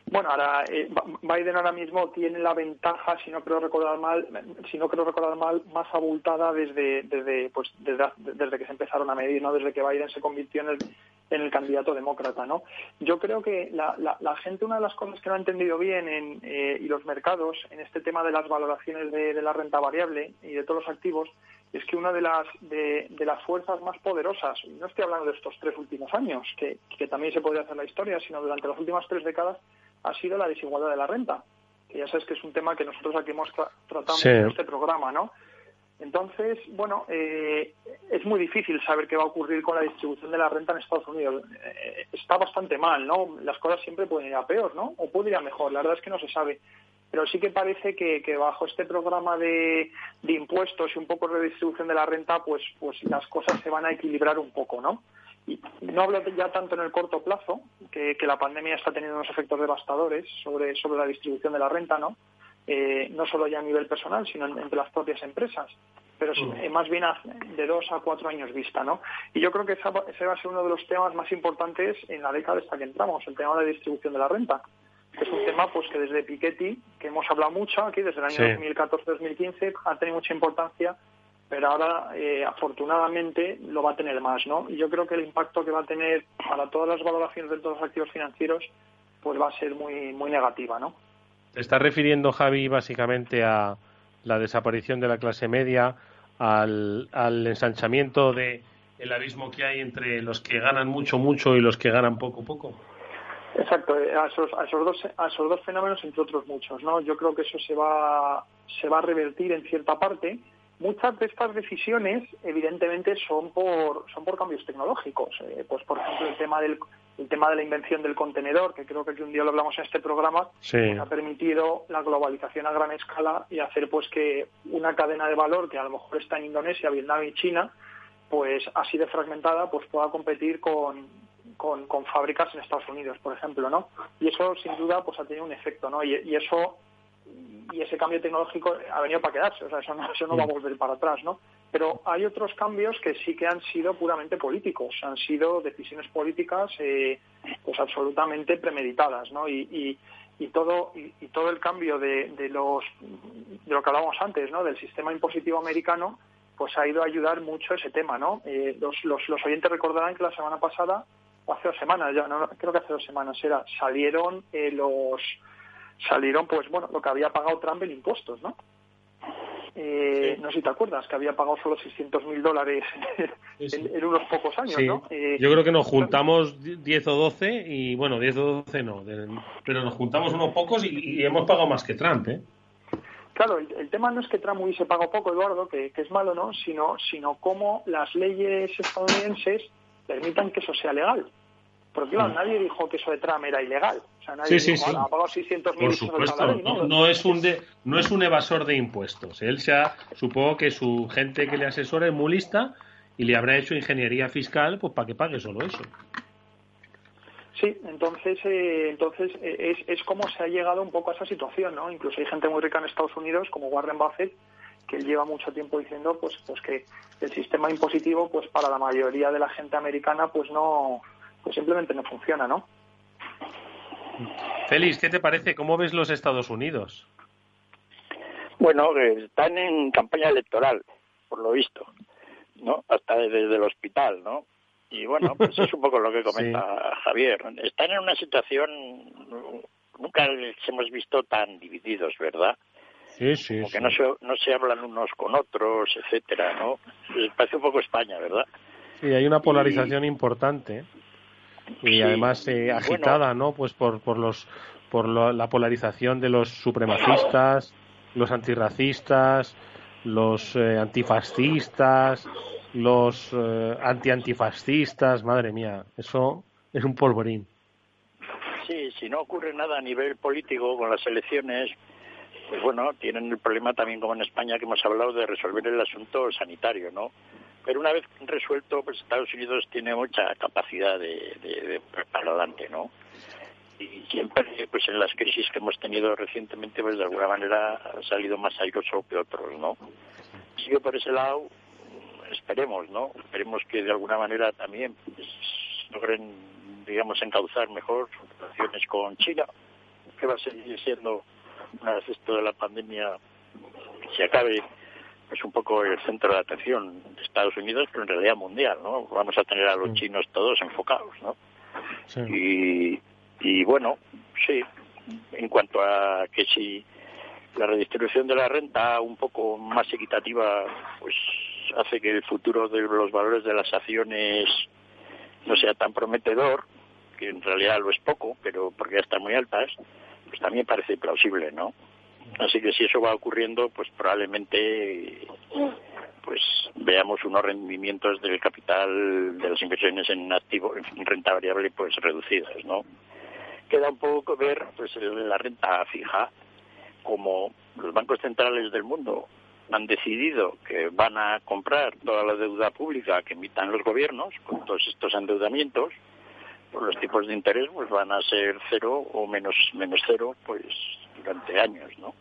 Bueno, ahora eh, Biden ahora mismo tiene la ventaja, si no creo recordar mal, si no creo recordar mal, más abultada desde desde pues desde, que se empezaron a medir, no, desde que Biden se convirtió en el en el candidato demócrata, ¿no? Yo creo que la, la, gente una de las cosas que no ha entendido bien en, eh, y los mercados en este tema de las valoraciones de, la renta variable y de todos los activos es que una de las de, las fuerzas más poderosas, y no estoy hablando de estos tres últimos años, que, que también se podría hacer la historia, sino durante las últimas tres décadas, ha sido la desigualdad de la renta, que ya sabes que es un tema que nosotros aquí hemos tratado en este programa, ¿no? Entonces, bueno, eh, es muy difícil saber qué va a ocurrir con la distribución de la renta en Estados Unidos. Eh, está bastante mal, ¿no? Las cosas siempre pueden ir a peor, ¿no? O pueden ir a mejor, la verdad es que no se sabe. Pero sí que parece que, que bajo este programa de, de, impuestos y un poco de redistribución de la renta, pues, pues las cosas se van a equilibrar un poco, ¿no? Y no hablo ya tanto en el corto plazo, que, la pandemia está teniendo unos efectos devastadores sobre, sobre la distribución de la renta, ¿no? Eh, no solo ya a nivel personal, sino entre las propias empresas, pero mm. más bien de dos a cuatro años vista, ¿no? Y yo creo que ese va a ser uno de los temas más importantes en la década esta que entramos, el tema de la distribución de la renta, que es un tema pues que desde Piketty, que hemos hablado mucho aquí, desde el año 2014-2015, ha tenido mucha importancia pero ahora eh, afortunadamente lo va a tener más, ¿no? Y yo creo que el impacto que va a tener para todas las valoraciones de todos los activos financieros pues va a ser muy muy negativa, ¿no? Te estás refiriendo, Javi, básicamente a la desaparición de la clase media, al, al ensanchamiento de el abismo que hay entre los que ganan mucho, mucho y los que ganan poco, poco. Exacto, eh, a esos, a esos, dos, a esos dos fenómenos, entre otros muchos, ¿no? Yo creo que eso se va, se va a revertir en cierta parte, Muchas de estas decisiones, evidentemente, son por, son por cambios tecnológicos. Eh, pues, por ejemplo, el tema del el tema de la invención del contenedor, que creo que un día lo hablamos en este programa, ha permitido la globalización a gran escala y hacer pues que una cadena de valor que a lo mejor está en Indonesia, Vietnam y China, pues así de fragmentada, pues pueda competir con, con, fábricas en Estados Unidos, por ejemplo, ¿no? Y eso, sin duda, pues ha tenido un efecto, ¿no? y eso y ese cambio tecnológico ha venido para quedarse, o sea, eso no, eso no va a volver para atrás, ¿no? Pero hay otros cambios que sí que han sido puramente políticos, han sido decisiones políticas eh, pues absolutamente premeditadas, ¿no? Y, y, todo y, todo el cambio de, de los de lo que hablábamos antes, ¿no? Del sistema impositivo americano, pues ha ido a ayudar mucho ese tema, ¿no? Eh, los, los, los oyentes recordarán que la semana pasada o hace dos semanas ya, no, creo que hace dos semanas era, salieron eh, los salieron, pues bueno, lo que había pagado Trump en impuestos, ¿no? Eh, No sé si te acuerdas, que había pagado solo 600 mil dólares en, unos pocos años, ¿no? Eh, Yo creo que nos juntamos 10 o 12 y, bueno, 10 o 12 no, pero nos juntamos unos pocos y, hemos pagado más que Trump, ¿eh? Claro, el, tema no es que Trump hubiese pagado poco, Eduardo, que, que es malo, ¿no? Sino, sino cómo las leyes estadounidenses permitan que eso sea legal. Porque claro, mm. nadie dijo que eso de Trump era ilegal. O sea, nadie sí, dijo, sí, sí. ha pagado 600 mil Por supuesto, no, no, es un no es un evasor de impuestos. Él se ha, supongo que su gente que le asesora es muy lista y le habrá hecho ingeniería fiscal pues para que pague solo eso. Sí, entonces, eh, entonces eh, es, es como se ha llegado un poco a esa situación, ¿no? Incluso hay gente muy rica en Estados Unidos, como Warren Buffett, que lleva mucho tiempo diciendo pues pues que el sistema impositivo pues para la mayoría de la gente americana pues no pues simplemente no funciona, ¿no? Félix, ¿qué te parece? ¿Cómo ves los Estados Unidos? Bueno, están en campaña electoral, por lo visto, ¿no? Hasta desde el hospital, ¿no? Y bueno, pues es un poco lo que comenta Javier. Están en una situación, nunca les hemos visto tan divididos, ¿verdad? Sí, sí. Como que no se, no se hablan unos con otros, etcétera, ¿no? Pues parece un poco España, ¿verdad? Sí, hay una polarización importante y además eh, agitada, ¿no? Pues por, por los por la polarización de los supremacistas, los antirracistas, los eh, antifascistas, los eh, anti-antifascistas, madre mía, eso es un polvorín. Sí, si no ocurre nada a nivel político con las elecciones, pues bueno, tienen el problema también como en España que hemos hablado de resolver el asunto sanitario, ¿no? Pero una vez resuelto, pues Estados Unidos tiene mucha capacidad de, de, para adelante, ¿no? Y siempre, pues en las crisis que hemos tenido recientemente, pues de alguna manera ha salido más airoso que otros, ¿no? Sigue por ese lado, esperemos, ¿no? Esperemos que de alguna manera también pues, logren, digamos, encauzar mejor relaciones con China, que va a seguir siendo, una vez esto de la pandemia se acabe, es un poco el centro de atención de Estados Unidos, pero en realidad mundial, ¿no? Vamos a tener a los chinos todos enfocados, ¿no? Y, y bueno, sí, en cuanto a que si la redistribución de la renta un poco más equitativa, pues hace que el futuro de los valores de las acciones no sea tan prometedor, que en realidad lo es poco, pero porque ya están muy altas, pues también parece plausible, ¿no? Así que si eso va ocurriendo, pues probablemente pues veamos unos rendimientos del capital de las inversiones en activo, en renta variable, pues reducidas, ¿no? Queda un poco ver pues la renta fija, como los bancos centrales del mundo han decidido que van a comprar toda la deuda pública que emitan los gobiernos con todos estos endeudamientos, pues los tipos de interés pues van a ser cero o menos menos cero pues durante años, ¿no?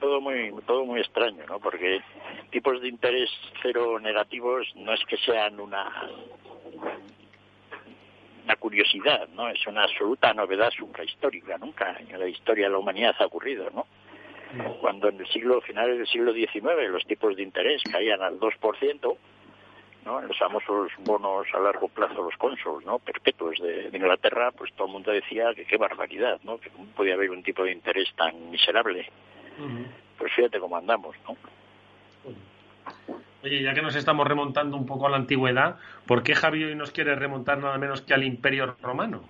Todo muy todo muy extraño, ¿no? Porque tipos de interés cero negativos no es que sean una una curiosidad, ¿no? Es una absoluta novedad suprahistórica, nunca en la historia de la humanidad ha ocurrido, ¿no? Cuando en el siglo final del siglo XIX los tipos de interés caían al 2%, los famosos bonos a largo plazo, los consols, ¿no? Perpetuos de, Inglaterra, pues todo el mundo decía que qué barbaridad, ¿no? Que podía haber un tipo de interés tan miserable. Pues fíjate cómo andamos, ¿no? Oye, ya que nos estamos remontando un poco a la antigüedad, ¿por qué Javi hoy nos quiere remontar nada menos que al Imperio Romano?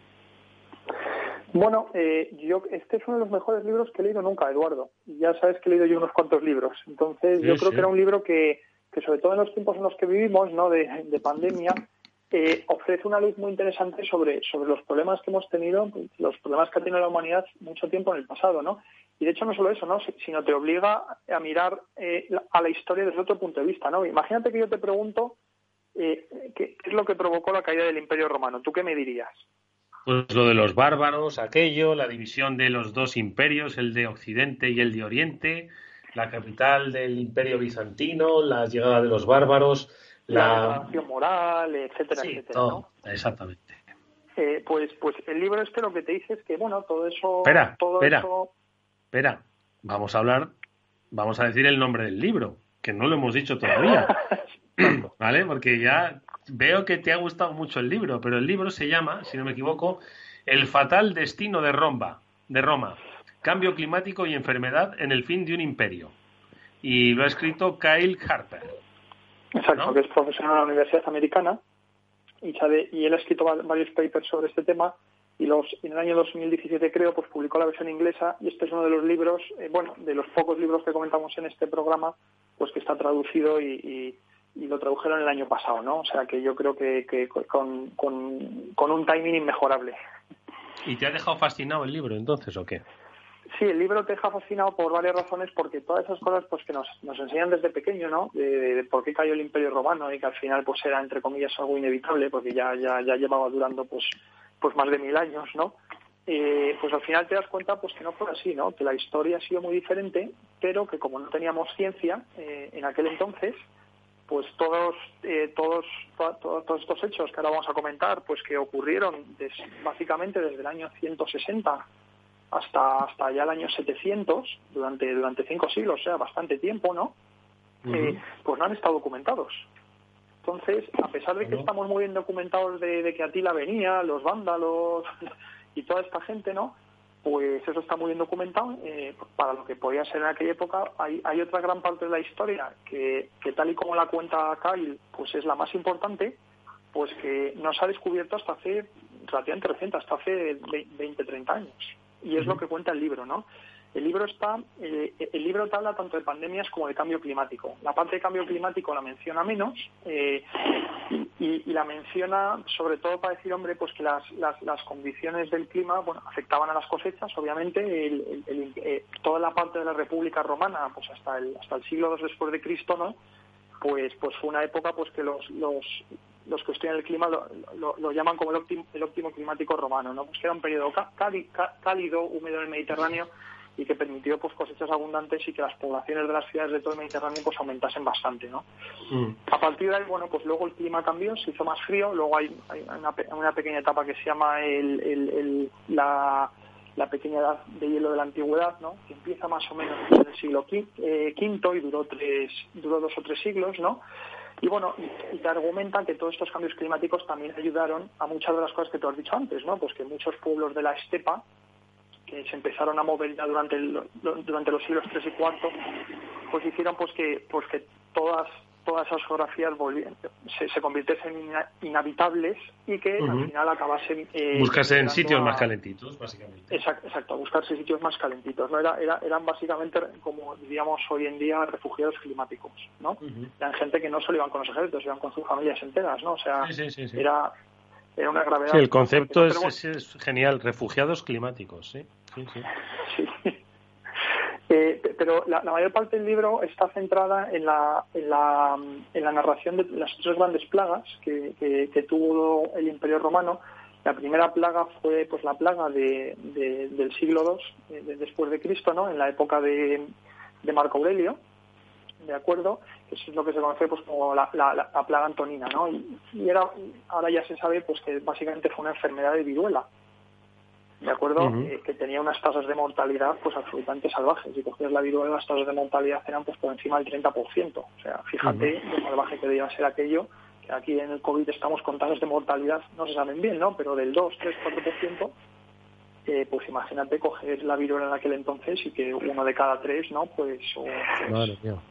Bueno, eh, yo este es uno de los mejores libros que he leído nunca, Eduardo. Ya sabes que he leído yo unos cuantos libros. Entonces, yo creo que era un libro que, que, sobre todo en los tiempos en los que vivimos, ¿no? de, pandemia, eh, ofrece una luz muy interesante sobre, sobre los problemas que hemos tenido, los problemas que ha tenido la humanidad mucho tiempo en el pasado, ¿no? Y de hecho no solo eso, ¿no? Sino te obliga a mirar eh, a la historia desde otro punto de vista, ¿no? Imagínate que yo te pregunto eh, ¿qué, ¿qué, es lo que provocó la caída del Imperio Romano. ¿Tú qué me dirías? Pues lo de los bárbaros, aquello, la división de los dos imperios, el de Occidente y el de Oriente, la capital del Imperio Bizantino, la llegada de los bárbaros, la, la moral, etcétera, etcétera. Exactamente. Eh, pues, pues el libro este lo que te dice es que, bueno, todo eso... Espera, todo espera, eso... espera. Vamos a hablar, vamos a decir el nombre del libro, que no lo hemos dicho todavía. ¿Vale? Porque ya veo que te ha gustado mucho el libro, pero el libro se llama, si no me equivoco, El fatal destino de Roma, de Roma, cambio climático y enfermedad en el fin de un imperio. Y lo ha escrito Kyle Harper. Exacto, que es profesor en la Universidad Americana y, sabe, y él ha escrito varios papers sobre este tema y los en el año 2017 creo pues publicó la versión inglesa y este es uno de los libros eh, bueno de los pocos libros que comentamos en este programa pues que está traducido y, y lo tradujeron el año pasado, ¿no? O sea que yo creo que, que con, con, un timing inmejorable. ¿Y te ha dejado fascinado el libro entonces o qué? Sí, el libro te deja fascinado por varias razones, porque todas esas cosas pues que nos, nos enseñan desde pequeño, ¿no? De, por qué cayó el Imperio Romano y que al final pues era entre comillas algo inevitable, porque ya ya, ya llevaba durando pues pues más de mil años, ¿no? Eh, pues al final te das cuenta pues que no fue así, ¿no? Que la historia ha sido muy diferente, pero que como no teníamos ciencia eh, en aquel entonces, pues todos, eh, todos, todos estos hechos que ahora vamos a comentar, pues que ocurrieron básicamente desde el año 160 hasta hasta ya el año 700, durante durante cinco siglos, o sea, bastante tiempo, ¿no? Eh, pues no han estado documentados. Entonces, a pesar de que estamos muy bien documentados de, de que Atila venía, los vándalos y toda esta gente, ¿no? Pues eso está muy bien documentado. Eh, para lo que podía ser en aquella época, hay, hay otra gran parte de la historia que, que, tal y como la cuenta Kyle, pues es la más importante, pues que no se ha descubierto hasta hace relativamente reciente, hasta hace 20, 30 años. Y es lo que cuenta el libro, ¿no? El libro está, eh, el libro te habla tanto de pandemias como de cambio climático. La parte de cambio climático la menciona menos eh, y, la menciona sobre todo para decir, hombre, pues que las, las, las condiciones del clima, bueno, afectaban a las cosechas, obviamente. Eh, toda la parte de la República Romana, pues hasta el hasta el siglo II después de Cristo, ¿no? Pues pues fue una época, pues que los los los que estudian el clima lo, llaman como el óptimo, el óptimo climático romano, ¿no? Pues que era un periodo cálido, húmedo en el Mediterráneo y que permitió pues cosechas abundantes y que las poblaciones de las ciudades de todo el Mediterráneo pues aumentasen bastante no mm. a partir de ahí bueno pues luego el clima cambió se hizo más frío luego hay, una, pequeña etapa que se llama el, la, pequeña edad de hielo de la antigüedad no que empieza más o menos en el siglo V eh, y duró tres duró dos o tres siglos no y bueno, y, te argumentan que todos estos cambios climáticos también ayudaron a muchas de las cosas que tú has dicho antes, ¿no? Pues que muchos pueblos de la estepa que se empezaron a mover ya durante, durante los siglos III y IV, pues hicieron pues que, pues que todas todas esas geografías se, se convirtiesen en inhabitables y que al final acabasen... Eh, buscarse en sitios más calentitos, básicamente. Exacto, exacto, buscarse sitios más calentitos. ¿no? Era, era, eran básicamente, como diríamos hoy en día, refugiados climáticos. ¿no? Eran gente que no solo iban con los ejércitos, iban con sus familias enteras. ¿no? O sea, era, era una gravedad... Sí, el concepto es, es, genial, refugiados climáticos, sí. Eh, pero la, mayor parte del libro está centrada en la, en la, en la narración de las tres grandes plagas que, que, tuvo el Imperio Romano. La primera plaga fue pues la plaga de, del siglo II eh, después de Cristo, ¿no? En la época de, de Marco Aurelio, de acuerdo, eso es lo que se conoce pues como la, la, plaga antonina, ¿no? Y, y, era, ahora ya se sabe pues que básicamente fue una enfermedad de viruela ¿de acuerdo? Eh, que tenía unas tasas de mortalidad pues absolutamente salvajes. Si cogías la viruela, las tasas de mortalidad eran pues por encima del 30%. O sea, fíjate lo salvaje que debía ser aquello, que aquí en el COVID estamos con tasas de mortalidad, no se saben bien, ¿no? Pero del 2, 3, 4%, eh, pues imagínate coger la viruela en aquel entonces y que uno de cada tres, ¿no? Pues,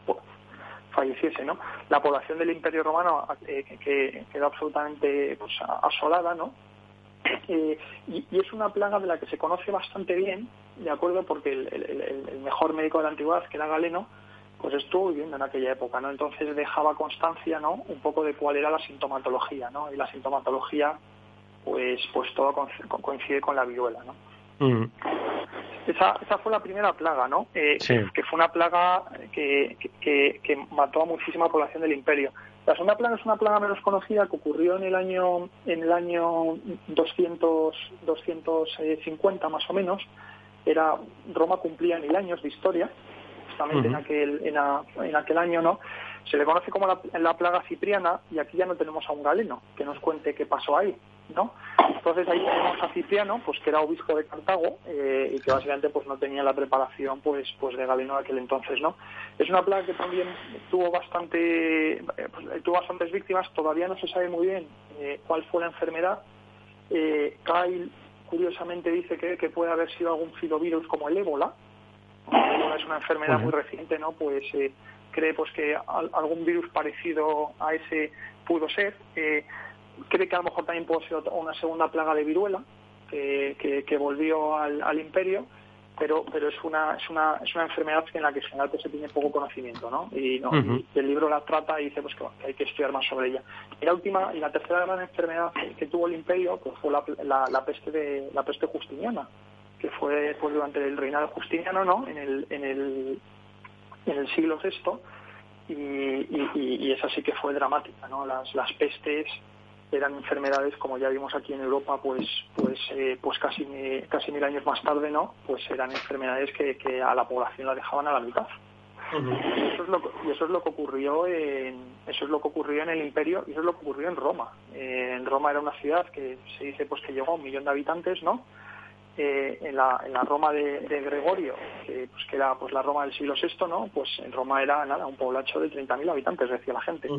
pues falleciese, ¿no? La población del Imperio Romano eh, que quedó absolutamente pues, asolada, ¿no? Eh, y, es una plaga de la que se conoce bastante bien, ¿de acuerdo? Porque el, mejor médico de la antigüedad, que era Galeno, pues estuvo viviendo en aquella época, ¿no? Entonces dejaba constancia, ¿no? Un poco de cuál era la sintomatología, ¿no? Y la sintomatología, pues, pues todo coincide con la viruela, ¿no? Mm. Esa, esa fue la primera plaga, ¿no? Eh, que fue una plaga que, que, que mató a muchísima población del imperio. La segunda plaga es una plaga menos conocida que ocurrió en el año en el año 200 250 más o menos. Era Roma cumplía mil años de historia, justamente en aquel en, aquel año, ¿no? Se le conoce como la, la plaga cipriana y aquí ya no tenemos a un galeno que nos cuente qué pasó ahí. ¿No? Entonces ahí tenemos a Cipriano, pues que era obispo de Cartago eh, y que básicamente pues no tenía la preparación pues pues de Galeno de aquel entonces, ¿no? Es una plaga que también tuvo bastante eh, pues, tuvo bastantes víctimas, todavía no se sabe muy bien eh, cuál fue la enfermedad. Kyle curiosamente dice que, que puede haber sido algún filovirus como el ébola. El ébola es una enfermedad muy reciente, ¿no? Pues cree pues que algún virus parecido a ese pudo ser cree que a lo mejor también pudo ser una segunda plaga de viruela que, que, volvió al, al, imperio, pero pero es una es una es una enfermedad en la que en general pues, se tiene poco conocimiento, ¿no? Y, no, el libro la trata y dice pues que, hay que estudiar más sobre ella. Y la última y la tercera gran enfermedad que, tuvo el imperio pues fue la, la, peste de la peste justiniana, que fue pues durante el reinado justiniano, ¿no? En el en el en el siglo VI y, y, y, esa sí que fue dramática, ¿no? Las, las pestes eran enfermedades como ya vimos aquí en Europa pues pues eh, pues casi casi mil años más tarde no pues eran enfermedades que, que a la población la dejaban a la mitad. Y eso es lo y eso es lo que ocurrió en eso es lo que ocurrió en el imperio y eso es lo que ocurrió en Roma. Eh, en Roma era una ciudad que se dice pues que llegó a un millón de habitantes no eh, en, la, en la Roma de, Gregorio, que, pues, que era pues, la Roma del siglo VI, ¿no? Pues en Roma era nada, un poblacho de 30.000 habitantes, decía la gente.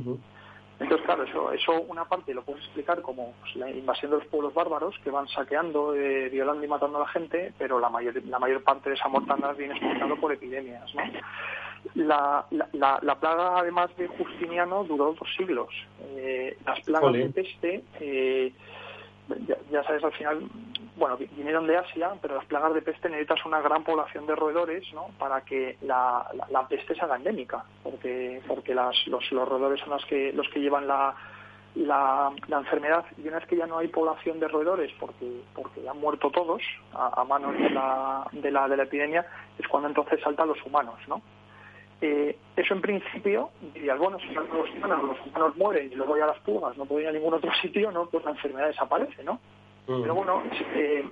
Entonces, claro, eso, eso una parte lo puedes explicar como pues, la invasión de los pueblos bárbaros que van saqueando, eh, violando y matando a la gente, pero la mayor, la mayor parte de esa mortandad viene explicado por epidemias. ¿no? La, la, la, plaga, además de Justiniano, duró dos siglos. Eh, las plagas de peste, eh, ya, sabes, al final, bueno, vinieron de Asia, pero las plagas de peste necesitas una gran población de roedores ¿no? para que la, la, peste se haga endémica, porque, porque las, los, los roedores son los que, los que llevan la, la, la, enfermedad y una vez que ya no hay población de roedores porque porque han muerto todos a, a manos de la, de la de la epidemia es cuando entonces saltan los humanos no eh, eso en principio, dirías, bueno, si los humanos, los humanos mueren y luego ya las pulgas no pueden ir a ningún otro sitio, ¿no? Pues la enfermedad desaparece, ¿no? Mm. Pero bueno, eh,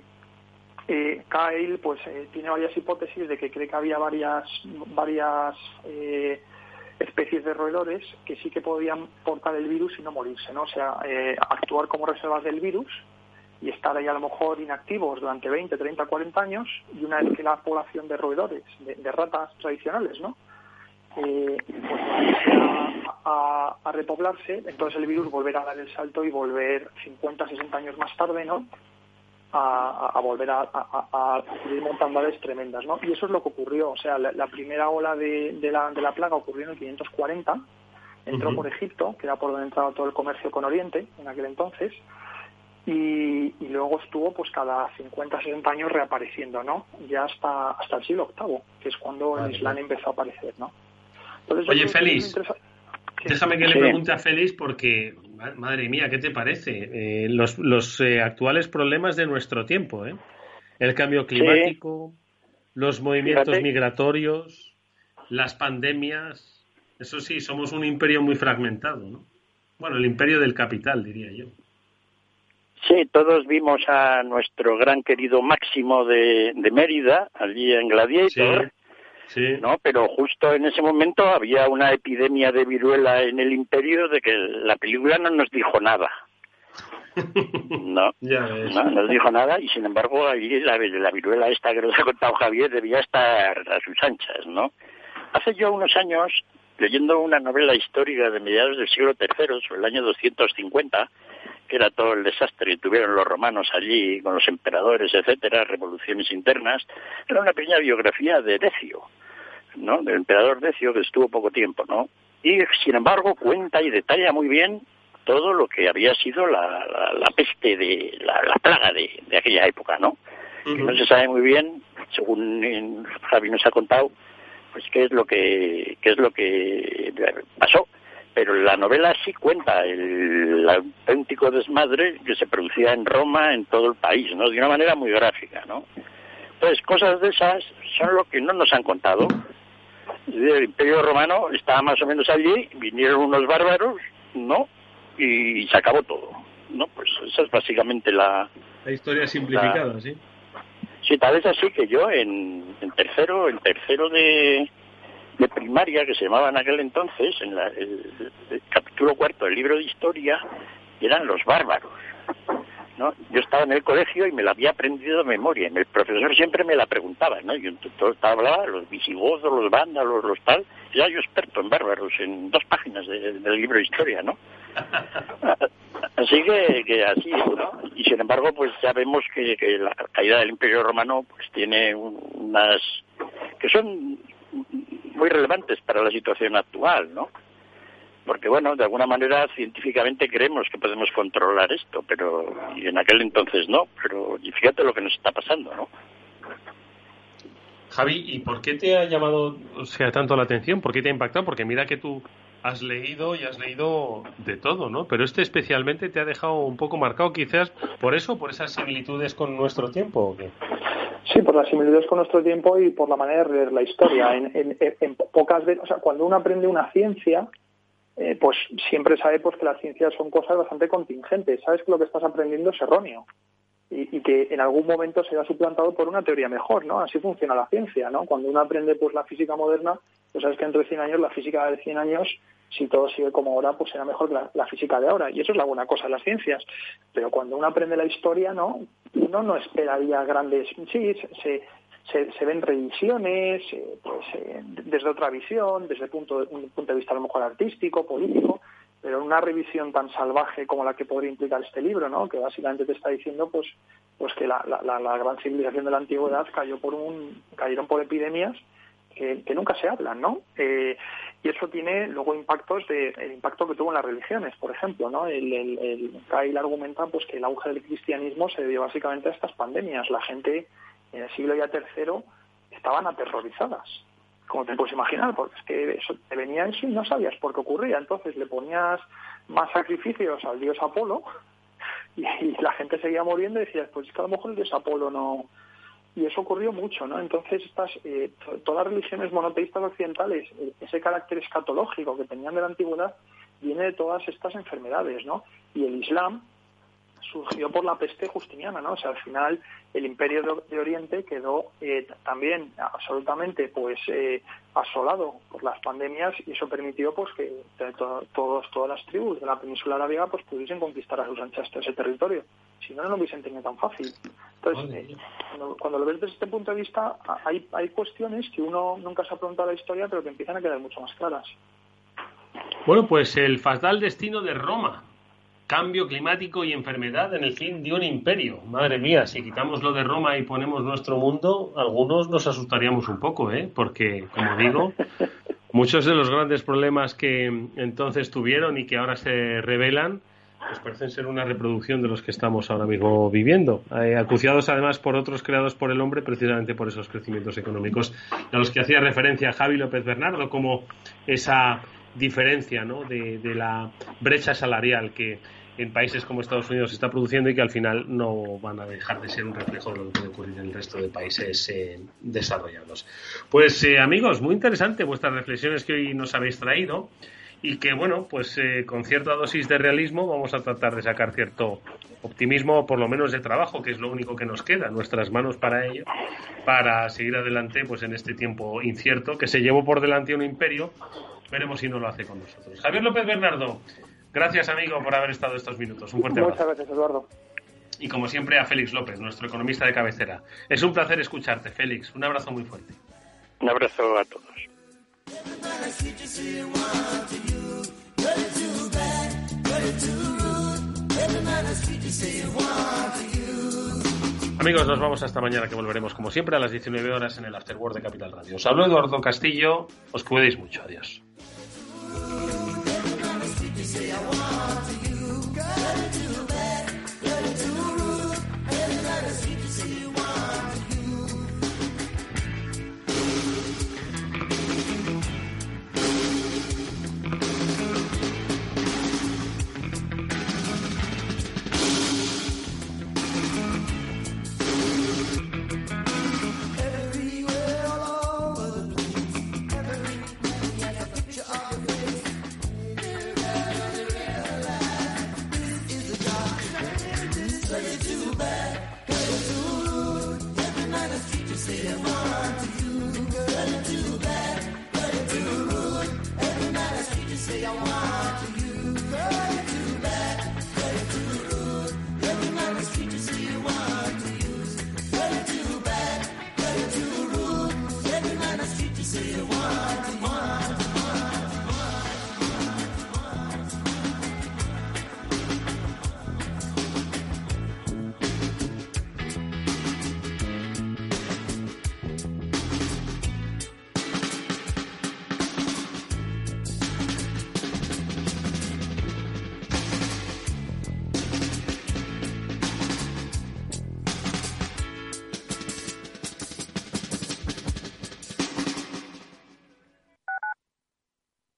eh, Kyle pues eh, tiene varias hipótesis de que cree que había varias, varias eh, especies de roedores que sí que podían portar el virus y no morirse, ¿no? O sea, actuar como reservas del virus y estar ahí a lo mejor inactivos durante 20, 30, 40 años y una vez que la población de roedores, de ratas tradicionales, ¿no? Eh, pues, a, a, repoblarse, entonces el virus volverá a dar el salto y volver 50, 60 años más tarde, ¿no? A, volver a, a, montandades tremendas, ¿no? Y eso es lo que ocurrió, o sea, la, primera ola de, de, la, de la plaga ocurrió en el 540, entró por Egipto, que era por donde entraba todo el comercio con Oriente en aquel entonces, y, y, luego estuvo pues cada 50, 60 años reapareciendo, ¿no? Ya hasta, hasta el siglo VIII, que es cuando el Islam empezó a aparecer, ¿no? Oye, Félix, déjame que le pregunte a Félix porque, madre mía, ¿qué te parece? Eh, los, los eh, actuales problemas de nuestro tiempo, ¿eh? El cambio climático, los movimientos migratorios, las pandemias. Eso sí, somos un imperio muy fragmentado, ¿no? Bueno, el imperio del capital, diría yo. Sí, todos vimos a nuestro gran querido Máximo de, de Mérida, allí en Gladiator, ¿no? Pero justo en ese momento había una epidemia de viruela en el imperio de que la película no nos dijo nada. No, no nos dijo nada y sin embargo ahí la, la viruela esta que nos ha contado Javier debía estar a sus anchas, ¿no? Hace yo unos años, leyendo una novela histórica de mediados del siglo III, sobre el año 250, que era todo el desastre que tuvieron los romanos allí con los emperadores, etcétera, revoluciones internas, era una pequeña biografía de Decio, ¿no? Del emperador Decio que estuvo poco tiempo, ¿no? Y sin embargo cuenta y detalla muy bien todo lo que había sido la, la, peste de la, plaga de, de, aquella época, ¿no? no se sabe muy bien, según Javi nos ha contado, pues qué es lo que qué es lo que pasó pero la novela sí cuenta el auténtico desmadre que se producía en Roma, en todo el país, ¿no? De una manera muy gráfica, ¿no? Entonces, cosas de esas son lo que no nos han contado. El Imperio Romano estaba más o menos allí, vinieron unos bárbaros, ¿no? Y se acabó todo, ¿no? Pues esa es básicamente la... La historia simplificada, ¿sí? Sí, tal vez así que yo en, en tercero, en tercero de, de primaria que se llamaba en aquel entonces, en la, el, capítulo cuarto del libro de historia, eran los bárbaros. ¿no? Yo estaba en el colegio y me la había aprendido de memoria. El profesor siempre me la preguntaba, ¿no? Yo hablaba los visigodos, los vándalos, los tal. Ya yo experto en bárbaros, en dos páginas del libro de historia, ¿no? Así que, que así, ¿no? Y sin embargo, pues ya vemos que, que la caída del Imperio Romano pues tiene unas que son muy relevantes para la situación actual, ¿no? Porque, bueno, de alguna manera científicamente creemos que podemos controlar esto, pero y en aquel entonces no, pero fíjate lo que nos está pasando, ¿no? Javi, ¿y por qué te ha llamado o sea, tanto la atención? ¿Por qué te ha impactado? Porque mira que tú has leído y has leído de todo, ¿no? Pero este especialmente te ha dejado un poco marcado, quizás por eso, por esas similitudes con nuestro tiempo, ¿o qué? Sí, por las similitudes con nuestro tiempo y por la manera de leer la historia. En, pocas veces, o sea, cuando uno aprende una ciencia, eh, pues siempre sabe pues, que las ciencias son cosas bastante contingentes. Sabes que lo que estás aprendiendo es erróneo y, que en algún momento será suplantado por una teoría mejor, ¿no? Así funciona la ciencia, ¿no? Cuando uno aprende pues la física moderna, pues sabes que dentro de 100 años la física de 100 años si todo sigue como ahora, pues será mejor que la, física de ahora. Y eso es la buena cosa de las ciencias. Pero cuando uno aprende la historia, ¿no? Uno no esperaría grandes... Sí, se, se, ven revisiones, eh, pues eh, desde otra visión, desde punto un punto de vista a lo mejor artístico, político, pero una revisión tan salvaje como la que podría implicar este libro, ¿no? que básicamente te está diciendo pues, pues que la, la, gran civilización de la antigüedad cayó por un, cayeron por epidemias que, nunca se hablan, ¿no? Eh, y eso tiene luego impactos de el impacto que tuvo en las religiones, por ejemplo, ¿no? El, el, el Kyle argumenta pues que el auge del cristianismo se debió básicamente a estas pandemias. La gente en el siglo ya tercero estaban aterrorizadas como te puedes imaginar, porque es que eso, te venía eso y no sabías por qué ocurría. Entonces le ponías más sacrificios al dios Apolo y, la gente seguía muriendo y decías, pues es que a lo mejor el dios Apolo no... Y eso ocurrió mucho, ¿no? Entonces estas, eh, todas las religiones monoteístas occidentales, eh, ese carácter escatológico que tenían de la antigüedad, viene de todas estas enfermedades, ¿no? Y el Islam, surgió por la peste justiniana, ¿no? O sea, al final el imperio de, Oriente quedó eh, también absolutamente pues eh, asolado por las pandemias y eso permitió pues que todos todas las tribus de la península arábiga pues pudiesen conquistar a sus anchas ese territorio. Si no, no lo hubiesen tenido tan fácil. Entonces, eh, cuando, lo ves desde este punto de vista, hay, hay cuestiones que uno nunca se ha preguntado la historia, pero que empiezan a quedar mucho más claras. Bueno, pues el fatal destino de Roma, cambio climático y enfermedad en el fin de un imperio. Madre mía, si quitamos lo de Roma y ponemos nuestro mundo, algunos nos asustaríamos un poco, ¿eh? Porque, como digo, muchos de los grandes problemas que entonces tuvieron y que ahora se revelan, pues parecen ser una reproducción de los que estamos ahora mismo viviendo, eh, acuciados además por otros creados por el hombre precisamente por esos crecimientos económicos a los que hacía referencia Javi López Bernardo, como esa diferencia ¿no? de, la brecha salarial que en países como Estados Unidos se está produciendo y que al final no van a dejar de ser un reflejo de lo que puede en el resto de países eh, desarrollados. Pues eh, amigos, muy interesante vuestras reflexiones que hoy nos habéis traído y que bueno, pues eh, con cierta dosis de realismo vamos a tratar de sacar cierto optimismo, por lo menos de trabajo, que es lo único que nos queda, nuestras manos para ello, para seguir adelante pues en este tiempo incierto que se llevó por delante un imperio. Veremos si no lo hace con nosotros. Javier López Bernardo, Gracias, amigo, por haber estado estos minutos. Un fuerte abrazo. Muchas gracias, Eduardo. Y como siempre, a Félix López, nuestro economista de cabecera. Es un placer escucharte, Félix. Un abrazo muy fuerte. Un abrazo a todos. Amigos, nos vamos hasta mañana que volveremos como siempre a las 19 horas en el Afterword de Capital Radio. Os hablo Eduardo Castillo, os cuidéis mucho, adiós.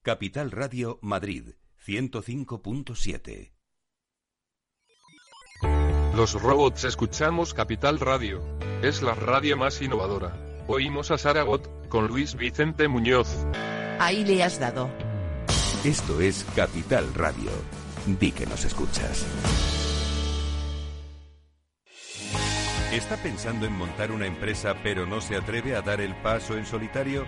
Capital Radio Madrid 105.7 Los robots escuchamos Capital Radio. Es la radio más innovadora. Oímos a Saragot con Luis Vicente Muñoz. Ahí le has dado. Esto es Capital Radio. Di que nos escuchas. ¿Está pensando en montar una empresa pero no se atreve a dar el paso en solitario?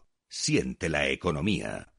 Siente la economía.